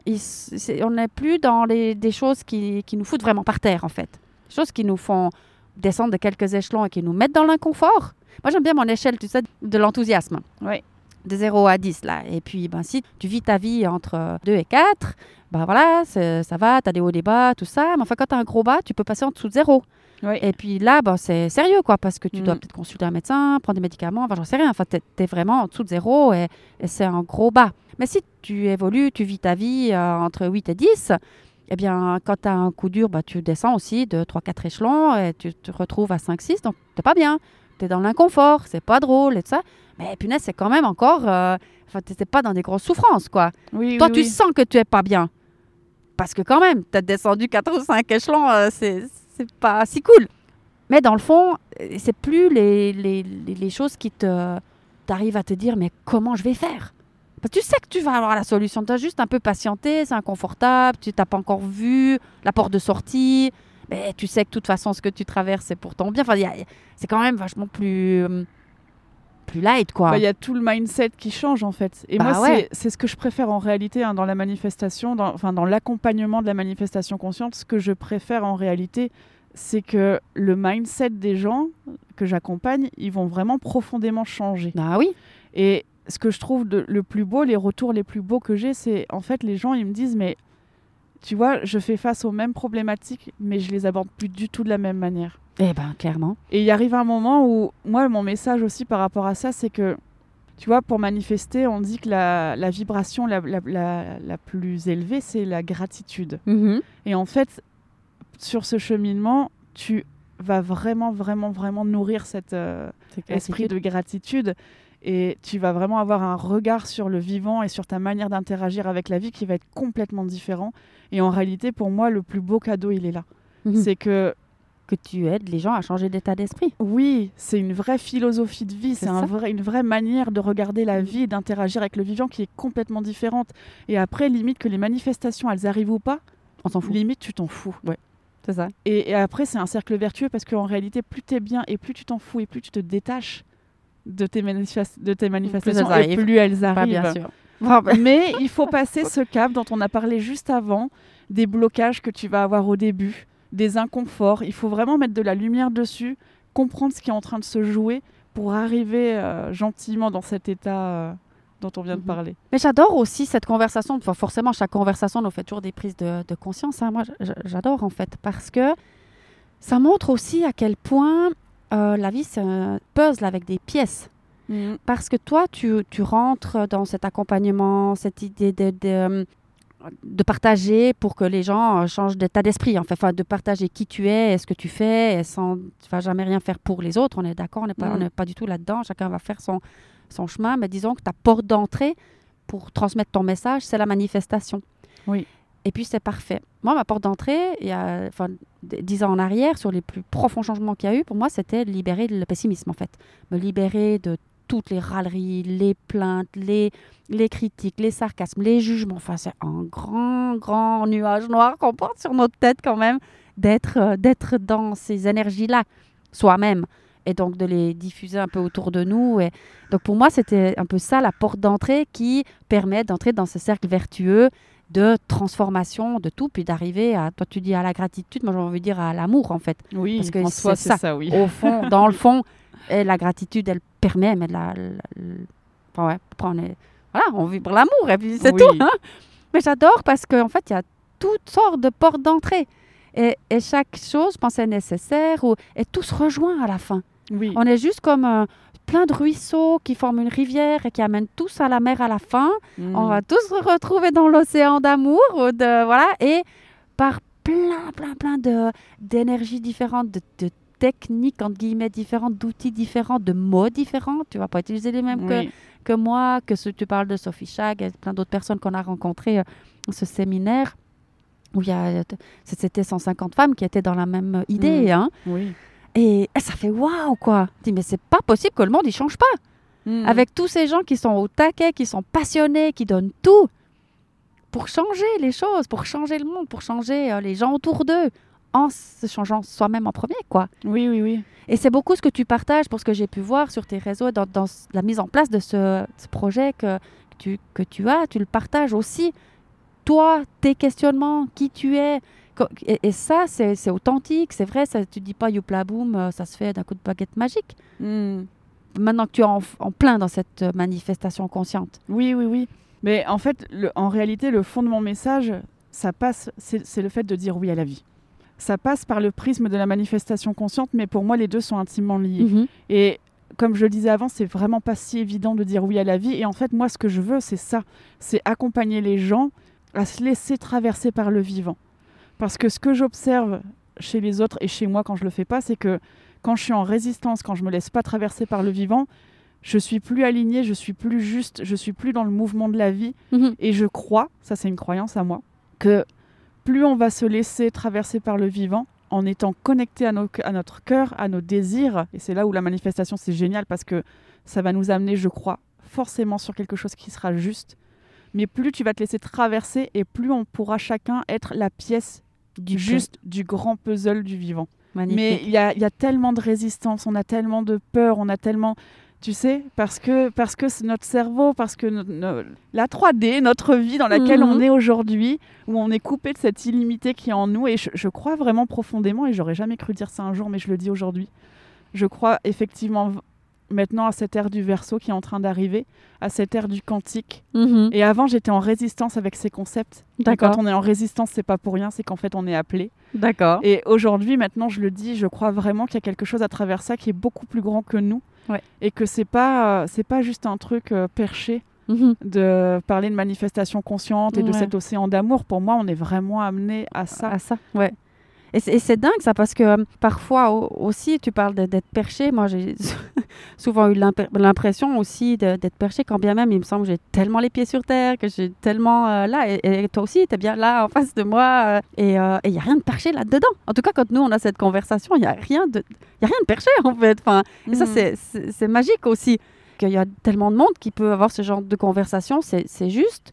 on n'est plus dans des choses qui nous foutent vraiment par terre, en fait. Des choses qui nous font descendre de quelques échelons et qui nous mettent dans l'inconfort. Moi, j'aime bien mon échelle, tu sais, de l'enthousiasme. Oui. De 0 à 10, là. Et puis, ben, si tu vis ta vie entre 2 et 4, ben voilà, ça va, tu as des hauts, des bas, tout ça. Mais enfin, quand tu as un gros bas, tu peux passer en dessous de 0. Oui. Et puis là, ben, c'est sérieux, quoi, parce que tu dois Mm. peut-être consulter un médecin, prendre des médicaments, enfin, j'en sais rien. Enfin, tu es, vraiment en dessous de 0 et, et c'est un gros bas. Mais si tu évolues, tu vis ta vie euh, entre 8 et 10, eh bien, quand tu as un coup dur, bah, tu descends aussi de 3-4 échelons et tu te retrouves à 5-6, donc t'es pas bien. Tu es dans l'inconfort, c'est pas drôle et tout ça. Mais punaise, c'est quand même encore. euh, Enfin, t'étais pas dans des grosses souffrances, quoi. Oui, Toi, oui, tu oui. sens que tu es pas bien. Parce que quand même, tu as descendu 4 ou 5 échelons, euh, c'est c'est pas si cool. Mais dans le fond, euh, c'est plus les, les, les- les choses qui te t'arrivent à te dire, mais comment je vais faire? Parce que tu sais que tu vas avoir la solution. Tu as juste un peu patienté, c'est inconfortable, tu t'as pas encore vu la porte de sortie. Mais tu sais que de toute façon, ce que tu traverses, c'est pour ton bien. Enfin, c'est quand même vachement plus, euh, plus light, quoi. Bah, Il y a tout le mindset qui change en fait. Et Bah moi, ouais. c'est- c'est ce que je préfère en réalité hein, dans la manifestation, dans, enfin dans l'accompagnement de la manifestation consciente. Ce que je préfère en réalité, c'est que le mindset des gens que j'accompagne, ils vont vraiment profondément changer. Ah oui, Et ce que je trouve de- le plus beau, les retours les plus beaux que j'ai, c'est en fait les gens, ils me disent, mais tu vois, je fais face aux mêmes problématiques, mais je les aborde plus du tout de la même manière. eh ben clairement. Et il arrive un moment où, moi, mon message aussi par rapport à ça, c'est que, tu vois, pour manifester, on dit que la, la vibration la, la- la- la plus élevée, c'est la gratitude. Mhm. Et en fait, sur ce cheminement, tu vas vraiment, vraiment, vraiment nourrir cet euh, esprit de gratitude. Et tu vas vraiment avoir un regard sur le vivant et sur ta manière d'interagir avec la vie qui va être complètement différent. Et en réalité, pour moi, le plus beau cadeau, il est là. Mhm. C'est que que tu aides les gens à changer d'état d'esprit. Oui, c'est une vraie philosophie de vie, C'est un vrai- une vraie manière de regarder la Mm. vie et d'interagir avec le vivant qui est complètement différente. Et après, limite que les manifestations, elles arrivent ou pas, On s'en fout. limite tu t'en fous. C'est ça. Et, et après, c'est un cercle vertueux parce qu'en réalité, plus t'es bien et plus tu t'en fous et plus tu te détaches de tes, de tes manifestations et arrivent. plus elles Pas arrivent. bien sûr. Bon, Mais il faut passer ce cap dont on a parlé juste avant, des blocages que tu vas avoir au début, des inconforts. Il faut vraiment mettre de la lumière dessus, comprendre ce qui est en train de se jouer pour arriver euh, gentiment dans cet état euh, dont on vient de Mhm. parler. Mais j'adore aussi cette conversation. Enfin, forcément, chaque conversation nous fait toujours des prises de, de conscience. hein. Moi, j'adore en fait parce que ça montre aussi à quel point euh, la vie, c'est un puzzle avec des pièces. Parce que toi, tu, tu rentres dans cet accompagnement, cette idée de, de, de partager pour que les gens euh, changent d'état d'esprit, en fait, enfin, de partager qui tu es, et ce que tu fais, et sans tu vas jamais rien faire pour les autres. On est d'accord, on n'est pas, n'est pas du tout là-dedans. Chacun va faire son, son chemin, mais disons que ta porte d'entrée pour transmettre ton message, c'est la manifestation. Oui. Et puis c'est parfait. Moi, ma porte d'entrée, il y a enfin, dix ans en arrière, sur les plus profonds changements qu'il y a eu, pour moi, c'était libérer le pessimisme, en fait. Me libérer de toutes les râleries, les plaintes, les, les critiques, les sarcasmes, les jugements. Enfin, c'est un grand, grand nuage noir qu'on porte sur notre tête quand même, d'être euh, d'être dans ces énergies-là, soi-même, et donc de les diffuser un peu autour de nous. Et donc pour moi, c'était un peu ça la porte d'entrée qui permet d'entrer dans ce cercle vertueux de transformation de tout, puis d'arriver à, toi tu dis à la gratitude, moi j'ai envie de dire à l'amour en fait. Oui, Parce que en soi, c'est ça. ça. oui. Au fond, dans le fond, et la gratitude, elle permet, mais la, la- la- enfin, ouais, on est, voilà, on vibre l'amour et puis c'est Oui. tout. hein. Mais j'adore parce qu'en fait, il y a toutes sortes de portes d'entrée. Et, et chaque chose, je pense, est nécessaire ou, et tout se rejoint à la fin. Oui. On est juste comme euh, plein de ruisseaux qui forment une rivière et qui amènent tous à la mer à la fin. Mm. On va tous se retrouver dans l'océan d'amour, ou de voilà, et par plein, plein, plein de d'énergies différentes, de, de techniques entre guillemets différentes, d'outils différents, de mots différents. Tu vas pas utiliser les mêmes que, Oui. que moi, que ce, tu parles de Sophie Chag et plein d'autres personnes qu'on a rencontrées euh, ce séminaire où il y a euh, c'était 150 femmes qui étaient dans la même euh, idée, Mhm. hein. Oui. Et, ça fait waouh quoi. Je dis mais c'est pas possible que le monde il change pas Mm. avec tous ces gens qui sont au taquet, qui sont passionnés, qui donnent tout pour changer les choses, pour changer le monde, pour changer euh, les gens autour d'eux, en se changeant soi-même en premier, quoi. Oui, oui, oui. Et c'est beaucoup ce que tu partages pour ce que j'ai pu voir sur tes réseaux, dans, dans la mise en place de ce, ce projet que tu, que tu as, tu le partages aussi. Toi, tes questionnements, qui tu es. Et, et ça, c'est c'est authentique, c'est vrai, ça, tu dis pas youpla boum, euh, ça se fait d'un coup de baguette magique. Mm. Maintenant que tu es en, en plein dans cette euh, manifestation consciente. Oui, oui, oui. Mais en fait, le- en réalité, le fond de mon message, ça passe, c'est c'est le fait de dire oui à la vie. Ça passe par le prisme de la manifestation consciente, mais pour moi, les deux sont intimement liés. Mhm. Et comme je le disais avant, c'est vraiment pas si évident de dire oui à la vie. Et en fait, moi, ce que je veux, c'est ça. C'est accompagner les gens à se laisser traverser par le vivant. Parce que ce que j'observe chez les autres et chez moi quand je le fais pas, c'est que quand je suis en résistance, quand je me laisse pas traverser par le vivant, je suis plus alignée, je suis plus juste, je suis plus dans le mouvement de la vie. Mhm. Et je crois, ça c'est une croyance à moi, que plus on va se laisser traverser par le vivant, en étant connecté à, nos- à notre cœur, à nos désirs, et c'est là où la manifestation c'est génial parce que ça va nous amener, je crois, forcément sur quelque chose qui sera juste. Mais plus tu vas te laisser traverser et plus on pourra chacun être la pièce Du juste du grand puzzle du vivant. Magnifique. Mais il y a, il y a tellement de résistance, on a tellement de peur, on a tellement... Tu sais, parce que parce que c'est notre cerveau, parce que no- no- la 3D, notre vie dans laquelle Mhm. on est aujourd'hui, où on est coupé de cette illimité qui est en nous, et je, je crois vraiment profondément, et j'aurais jamais cru dire ça un jour, mais je le dis aujourd'hui, je crois effectivement maintenant à cette ère du verso qui est en train d'arriver, à cette ère du quantique. Mhm. Et avant, j'étais en résistance avec ces concepts. D'accord. Quand on est en résistance, c'est pas pour rien, c'est qu'en fait, on est appelé. D'accord. Et aujourd'hui, maintenant, je le dis, je crois vraiment qu'il y a quelque chose à travers ça qui est beaucoup plus grand que nous. Ouais. Et que c'est pas, euh, c'est pas juste un truc euh, perché Mhm. de parler de manifestation consciente et de cet océan d'amour. Pour moi, on est vraiment amené à ça. À ça, ouais. Et c'est dingue ça, parce que euh, parfois au- aussi, tu parles d'être perché. Moi, j'ai souvent eu l'imp- l'impression aussi d'être perché, quand bien même il me semble que j'ai tellement les pieds sur terre, que j'ai tellement euh, là. Et, et toi aussi, tu es bien là en face de moi. euh, et euh, il n'y a rien de perché là-dedans. En tout cas, quand nous, on a cette conversation, il n'y a, rien de- y a rien de perché en fait. Enfin, et ça, Mhm. c'est- magique aussi. Qu'il y a tellement de monde qui peut avoir ce genre de conversation. C'est juste.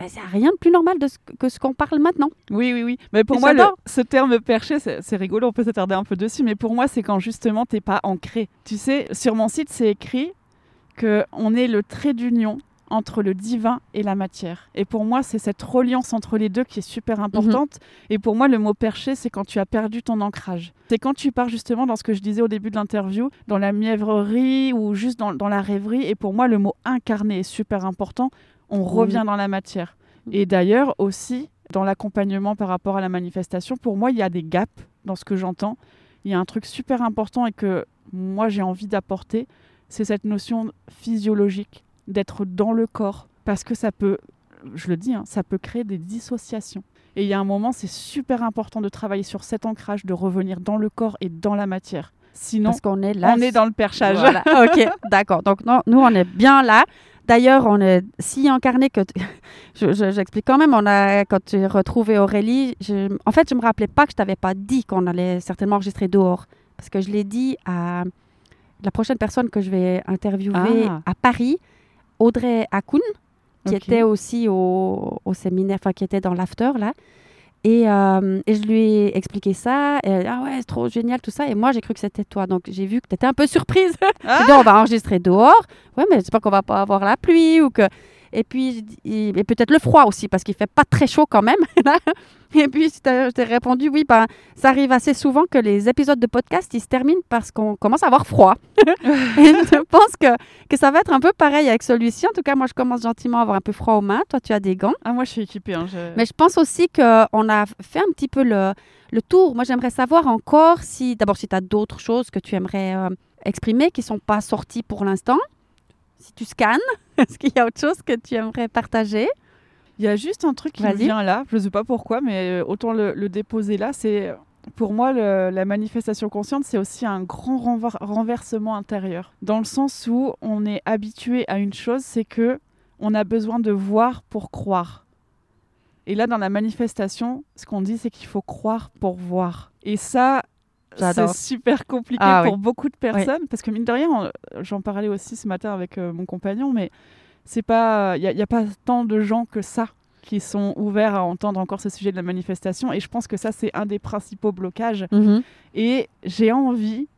Ben, c'est rien de plus normal de ce que- ce qu'on parle maintenant. Oui, oui, oui. Mais pour Et moi, le- ce terme perché, c'est rigolo, on peut s'attarder un peu dessus, mais pour moi, c'est quand justement, t'es pas ancré. Tu sais, sur mon site, c'est écrit que on est le trait d'union entre le divin et la matière. Et pour moi, c'est cette reliance entre les deux qui est super importante. Et pour moi, le mot perché, c'est quand tu as perdu ton ancrage. C'est quand tu pars justement dans ce que je disais au début de l'interview, dans la mièvrerie ou juste dans, dans la rêverie. Et pour moi, le mot incarné est super important. On revient dans la matière. Et d'ailleurs aussi, dans l'accompagnement par rapport à la manifestation, pour moi, il y a des gaps dans ce que j'entends. Il y a un truc super important et que moi, j'ai envie d'apporter, c'est cette notion physiologique, d'être dans le corps. Parce que ça peut, je le dis, hein, ça peut créer des dissociations. Et il y a un moment, c'est super important de travailler sur cet ancrage, de revenir dans le corps et dans la matière. Sinon, Parce qu'on est là. on est dans le perchage. Voilà. ok, d'accord. Donc, non, nous, on est bien là. D'ailleurs, on est si incarné que. t- je- je- J'explique quand même. On a, quand j'ai retrouvé Aurélie, je- en fait, je me rappelais pas que je t'avais pas dit qu'on allait certainement enregistrer dehors. Parce que je l'ai dit à la prochaine personne que je vais interviewer Ah. à Paris, Audrey Hakoun, qui était aussi au, au séminaire, enfin, qui était dans l'after, là. Et, euh, et je lui ai expliqué ça. Et elle, ah ouais, c'est trop génial, tout ça. Et moi, j'ai cru que c'était toi. Donc, j'ai vu que tu étais un peu surprise. Ah. Dit, on va enregistrer dehors. Ouais, mais pas qu'on va pas avoir la pluie ou que. Et puis, et peut-être le froid aussi, parce qu'il fait pas très chaud quand même. et puis, je t'ai répondu, oui, ben, ça arrive assez souvent que les épisodes de podcast, ils se terminent parce qu'on commence à avoir froid. et je pense que, que ça va être un peu pareil avec celui-ci. En tout cas, moi, je commence gentiment à avoir un peu froid aux mains. Toi, tu as des gants. Ah, moi, je suis équipée. hein, je- Mais je pense aussi qu'on a fait un petit peu le, le tour. Moi, j'aimerais savoir encore si, d'abord, si tu as d'autres choses que tu aimerais euh, exprimer qui ne sont pas sorties pour l'instant. Si tu scannes, est-ce qu'il y a autre chose que tu aimerais partager? Il y a juste un truc qui me vient là, je ne sais pas pourquoi, mais euh, autant le, le déposer là. C'est pour moi le- la manifestation consciente, c'est aussi un grand renver- renversement intérieur, dans le sens où on est habitué à une chose, c'est que on a besoin de voir pour croire. Et là, dans la manifestation, ce qu'on dit, c'est qu'il faut croire pour voir. Et ça, c'est super compliqué Ah pour oui. beaucoup de personnes, parce que mine de rien, on- j'en parlais aussi ce matin avec euh, mon compagnon, mais c'est pas, il n'y a, pas tant de gens que ça qui sont ouverts à entendre encore ce sujet de la manifestation. Et je pense que ça, c'est un des principaux blocages. Et j'ai envie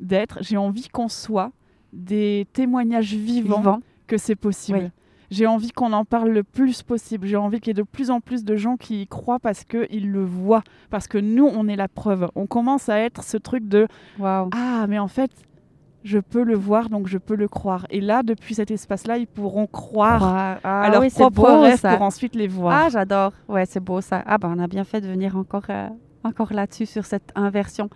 d'être, j'ai envie qu'on soit des témoignages vivants Vivant. que c'est possible. Oui. J'ai envie qu'on en parle le plus possible. J'ai envie qu'il y ait de plus en plus de gens qui y croient parce qu'ils le voient. Parce que nous, on est la preuve. On commence à être ce truc de. Ah, mais en fait, je peux le voir, donc je peux le croire. Et là, depuis cet espace-là, ils pourront croire Ah, ah à leurs oui, propres rêves pour ensuite les voir. Ah, j'adore. Ouais, c'est beau ça. Ah, ben, on a bien fait de venir encore, euh, encore là-dessus, sur cette inversion.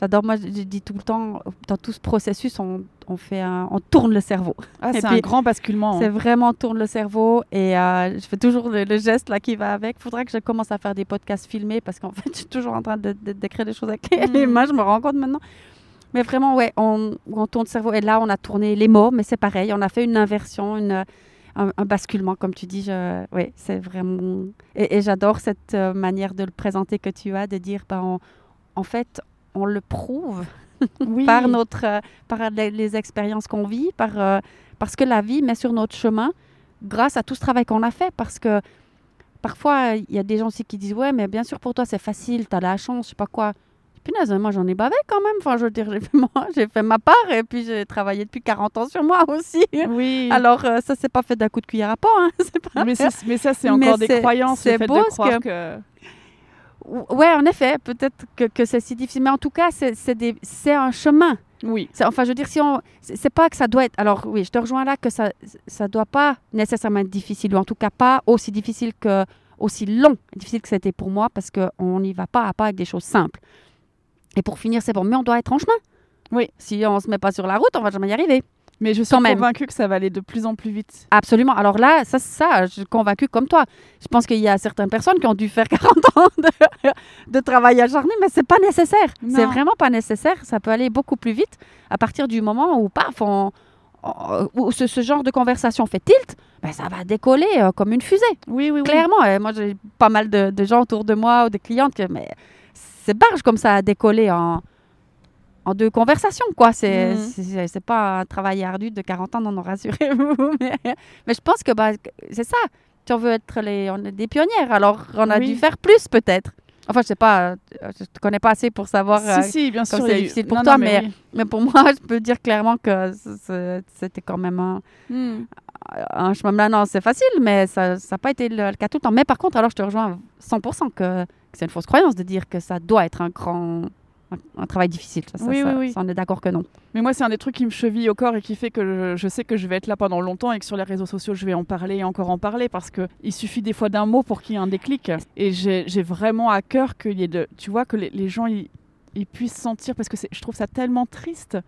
J'adore. Moi, je dis tout le temps, dans tout ce processus, on, on fait un- on tourne le cerveau. Ah, c'est un grand basculement. C'est hein. vraiment tourne le cerveau et euh, je fais toujours le, le geste là qui va avec. Faudrait que je commence à faire des podcasts filmés parce qu'en fait, je suis toujours en train de, de- d'écrire des choses avec les, les Mhm. mains. Je me rends compte maintenant. Mais vraiment, ouais, on, on tourne le cerveau et là, on a tourné les mots, mais c'est pareil. On a fait une inversion, une, un, un basculement, comme tu dis. Je, ouais, c'est vraiment. Et, et j'adore cette euh, manière de le présenter que tu as, de dire, ben, on- en fait, on le prouve Oui. par notre euh, par les, les expériences qu'on vit, par euh, parce que la vie met sur notre chemin grâce à tout ce travail qu'on a fait parce que parfois il y a des gens aussi qui disent ouais mais bien sûr pour toi c'est facile, tu as la chance, je sais pas quoi. Punaise, moi j'en ai bavé quand même. Enfin, je veux dire, j'ai fait, moi, j'ai fait ma part et puis j'ai travaillé depuis 40 ans sur moi aussi. Oui. Alors euh, ça c'est pas fait d'un coup de cuillère à pot, hein. pas. mais, ça, c'est Mais encore des croyances. c'est le fait beau de croire que- que... Ouais, en effet, peut-être que, que c'est si difficile, mais en tout cas c'est, un chemin. Oui. C'est- enfin, je veux dire, si on, c'est pas que ça doit être. Alors oui, je te rejoins là que ça, ça doit pas nécessairement être difficile, ou en tout cas pas aussi difficile que aussi long, difficile que c'était pour moi, parce que on n'y va pas à pas avec des choses simples. Et pour finir, c'est bon, mais on doit être en chemin. Oui. Si on se met pas sur la route, on va jamais y arriver. Mais je suis Quand même. convaincue que ça va aller de plus en plus vite. Absolument. Alors là, ça, ça, je suis convaincue comme toi. Je pense qu'il y a certaines personnes qui ont dû faire 40 ans de, de travail acharné, mais c'est pas nécessaire. C'est vraiment pas nécessaire. Ça peut aller beaucoup plus vite à partir du moment où, paf, on- on- où ce, ce genre de conversation fait tilt, ben, ça va décoller euh, comme une fusée. Oui, oui, oui. Clairement. Et moi, j'ai pas mal de, de gens autour de moi ou des clientes que, mais c'est barge comme ça à décoller en, en deux conversations, quoi. C'est c'est pas un travail ardu de 40 ans, non, non, rassurez-vous. Mais, mais je pense que bah, c'est ça. Si on veut être les, on est des pionnières, alors on a Oui. dû faire plus, peut-être. Enfin, je sais pas, euh, je te connais pas assez pour savoir. euh, Si, si, bien sûr. c'est eu- difficile pour Non, toi, non, mais- oui. mais pour moi, je peux dire clairement que c'était quand même un, Hmm. un chemin maintenant, c'est facile, mais ça n'a pas été le, le cas tout le temps. Mais par contre, alors je te rejoins 100% que, que c'est une fausse croyance de dire que ça doit être un grand un, travail difficile. Ça, ça- Oui, ça- oui, oui. ça, on est d'accord que non. Mais moi, c'est un des trucs qui me cheville au corps et qui fait que je, je sais que je vais être là pendant longtemps et que sur les réseaux sociaux, je vais en parler et encore en parler parce que il suffit des fois d'un mot pour qu'il y ait un déclic. Et j'ai vraiment à cœur qu'il y ait de, tu vois, que les, les gens ils, ils puissent sentir parce que je trouve ça tellement triste.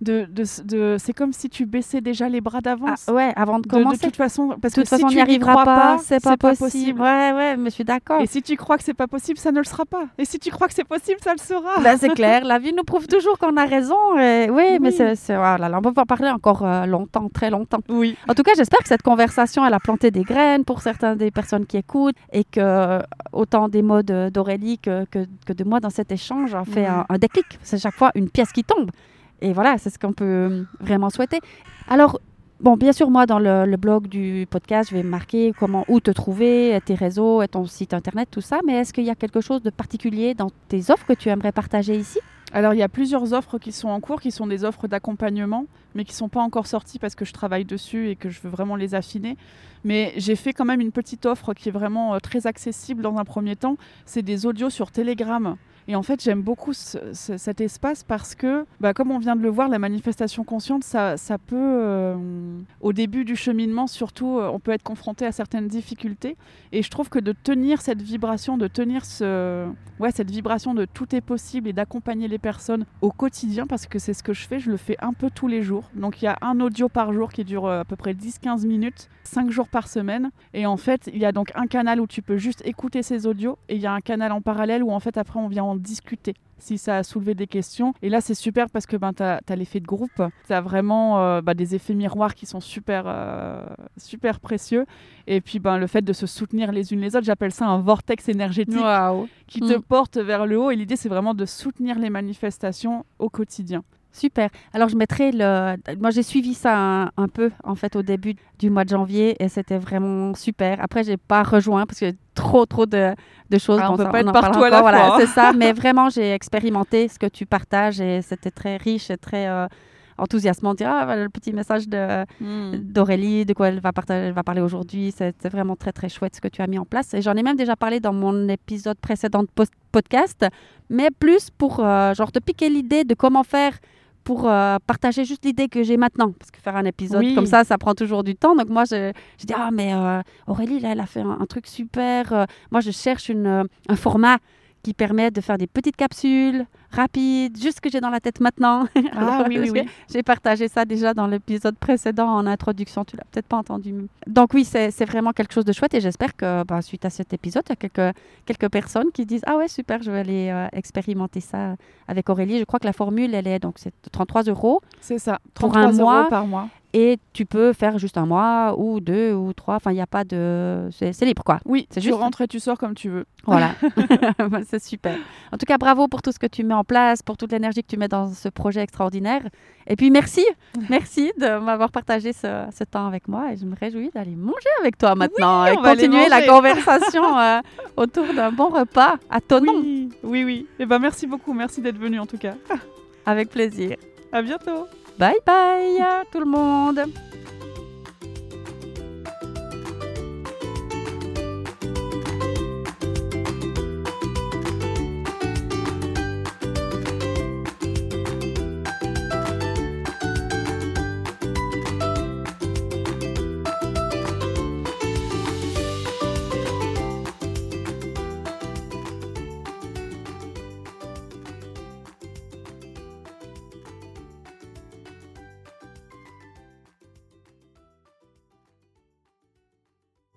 De, de, de- c'est comme si tu baissais déjà les bras Ah, d'avance. ouais, avant de de, de commencer. toute façon, parce de toute que si façon, on tu n'y arrivera crois pas, c'est pas, possible. Ouais, ouais, mais je suis d'accord. Et si tu crois que c'est pas possible, ça ne le sera pas. Et si tu crois que c'est possible, ça le sera. Là, c'est clair, la vie nous prouve toujours qu'on a raison. et oui, mais Oui. c'est, c'est- voilà, là, on peut en parler encore euh, longtemps, très longtemps. Oui. En tout cas, j'espère que cette conversation, elle a planté des graines pour certaines des personnes qui écoutent et que euh, autant des mots de- d'Aurélie que, que, que de moi dans cet échange ont fait un, un déclic. C'est chaque fois une pièce qui tombe. Et voilà, c'est ce qu'on peut euh, vraiment souhaiter. Alors, bon, bien sûr, moi, dans le, le blog du podcast, je vais marquer comment, où te trouver, tes réseaux, et ton site internet, tout ça. Mais est-ce qu'il y a quelque chose de particulier dans tes offres que tu aimerais partager ici? Alors, il y a plusieurs offres qui sont en cours, qui sont des offres d'accompagnement, mais qui ne sont pas encore sorties parce que je travaille dessus et que je veux vraiment les affiner. Mais j'ai fait quand même une petite offre qui est vraiment euh, très accessible dans un premier temps. C'est des audios sur Telegram. Et en fait, j'aime beaucoup ce- ce- cet espace parce que, bah, comme on vient de le voir, la manifestation consciente, ça, ça peut, euh, au début du cheminement, surtout, euh, on peut être confronté à certaines difficultés. Et je trouve que de tenir cette vibration, de tenir ce, ouais, cette vibration de tout est possible et d'accompagner les personnes au quotidien, parce que c'est ce que je fais, je le fais un peu tous les jours. Donc il y a un audio par jour qui dure euh, à peu près 10-15 minutes, 5 jours par semaine. Et en fait, il y a donc un canal où tu peux juste écouter ces audios, et il y a un canal en parallèle où en fait après on vient en discuter si ça a soulevé des questions. Et là, c'est super parce que ben, tu as, l'effet de groupe, tu as vraiment euh, bah, des effets miroirs qui sont super, euh, super précieux. Et puis ben, le fait de se soutenir les unes les autres, j'appelle ça un vortex énergétique qui te Mm. porte vers le haut. Et l'idée, c'est vraiment de soutenir les manifestations au quotidien. Super. Alors, je mettrai le. Moi, j'ai suivi ça un, un peu, en fait, au début du mois de janvier, et c'était vraiment super. Après, j'ai pas rejoint parce qu'il y a trop, trop de, de choses. Ah, on peut ça, pas être partout à la fois, Voilà, hein. c'est ça. Mais vraiment, j'ai expérimenté ce que tu partages, et c'était très riche et très euh, enthousiasmant. Dire, ah, le petit message de, d'Aurélie, de quoi elle va, partager, elle va parler aujourd'hui. C'est vraiment très, très chouette ce que tu as mis en place. Et j'en ai même déjà parlé dans mon épisode précédent de podcast, mais plus pour euh, genre te piquer l'idée de comment faire pour euh, partager juste l'idée que j'ai maintenant. Parce que faire un épisode Oui. comme ça, ça prend toujours du temps. Donc moi, je, je dis, ah, mais euh, Aurélie, là, elle a fait un, un truc super. Euh, moi, je cherche une, un format qui permet de faire des petites capsules rapides, juste ce que j'ai dans la tête maintenant. Ah oui, oui, j'ai- oui. j'ai partagé ça déjà dans l'épisode précédent en introduction. Tu l'as peut-être pas entendu. Donc oui, c'est vraiment quelque chose de chouette et j'espère que bah, suite à cet épisode, il y a quelques, quelques personnes qui disent ah ouais super, je vais aller euh, expérimenter ça avec Aurélie. Je crois que la formule elle est donc c'est 33 euros C'est ça, Pour 33 un euros mois, par mois. Et tu peux faire juste un mois ou deux ou trois. Enfin il n'y a pas de c'est libre quoi. Oui, C'est tu juste- rentres et tu sors comme tu veux. Voilà, c'est super. En tout cas, bravo pour tout ce que tu mets en place, pour toute l'énergie que tu mets dans ce projet extraordinaire. Et puis merci, merci de m'avoir partagé ce, ce temps avec moi. Et je me réjouis d'aller manger avec toi maintenant et continuer la conversation euh, autour d'un bon repas à ton nom, Oui, oui, oui. Eh ben, merci beaucoup, merci d'être venu en tout cas. avec plaisir. À bientôt. Bye bye tout le monde.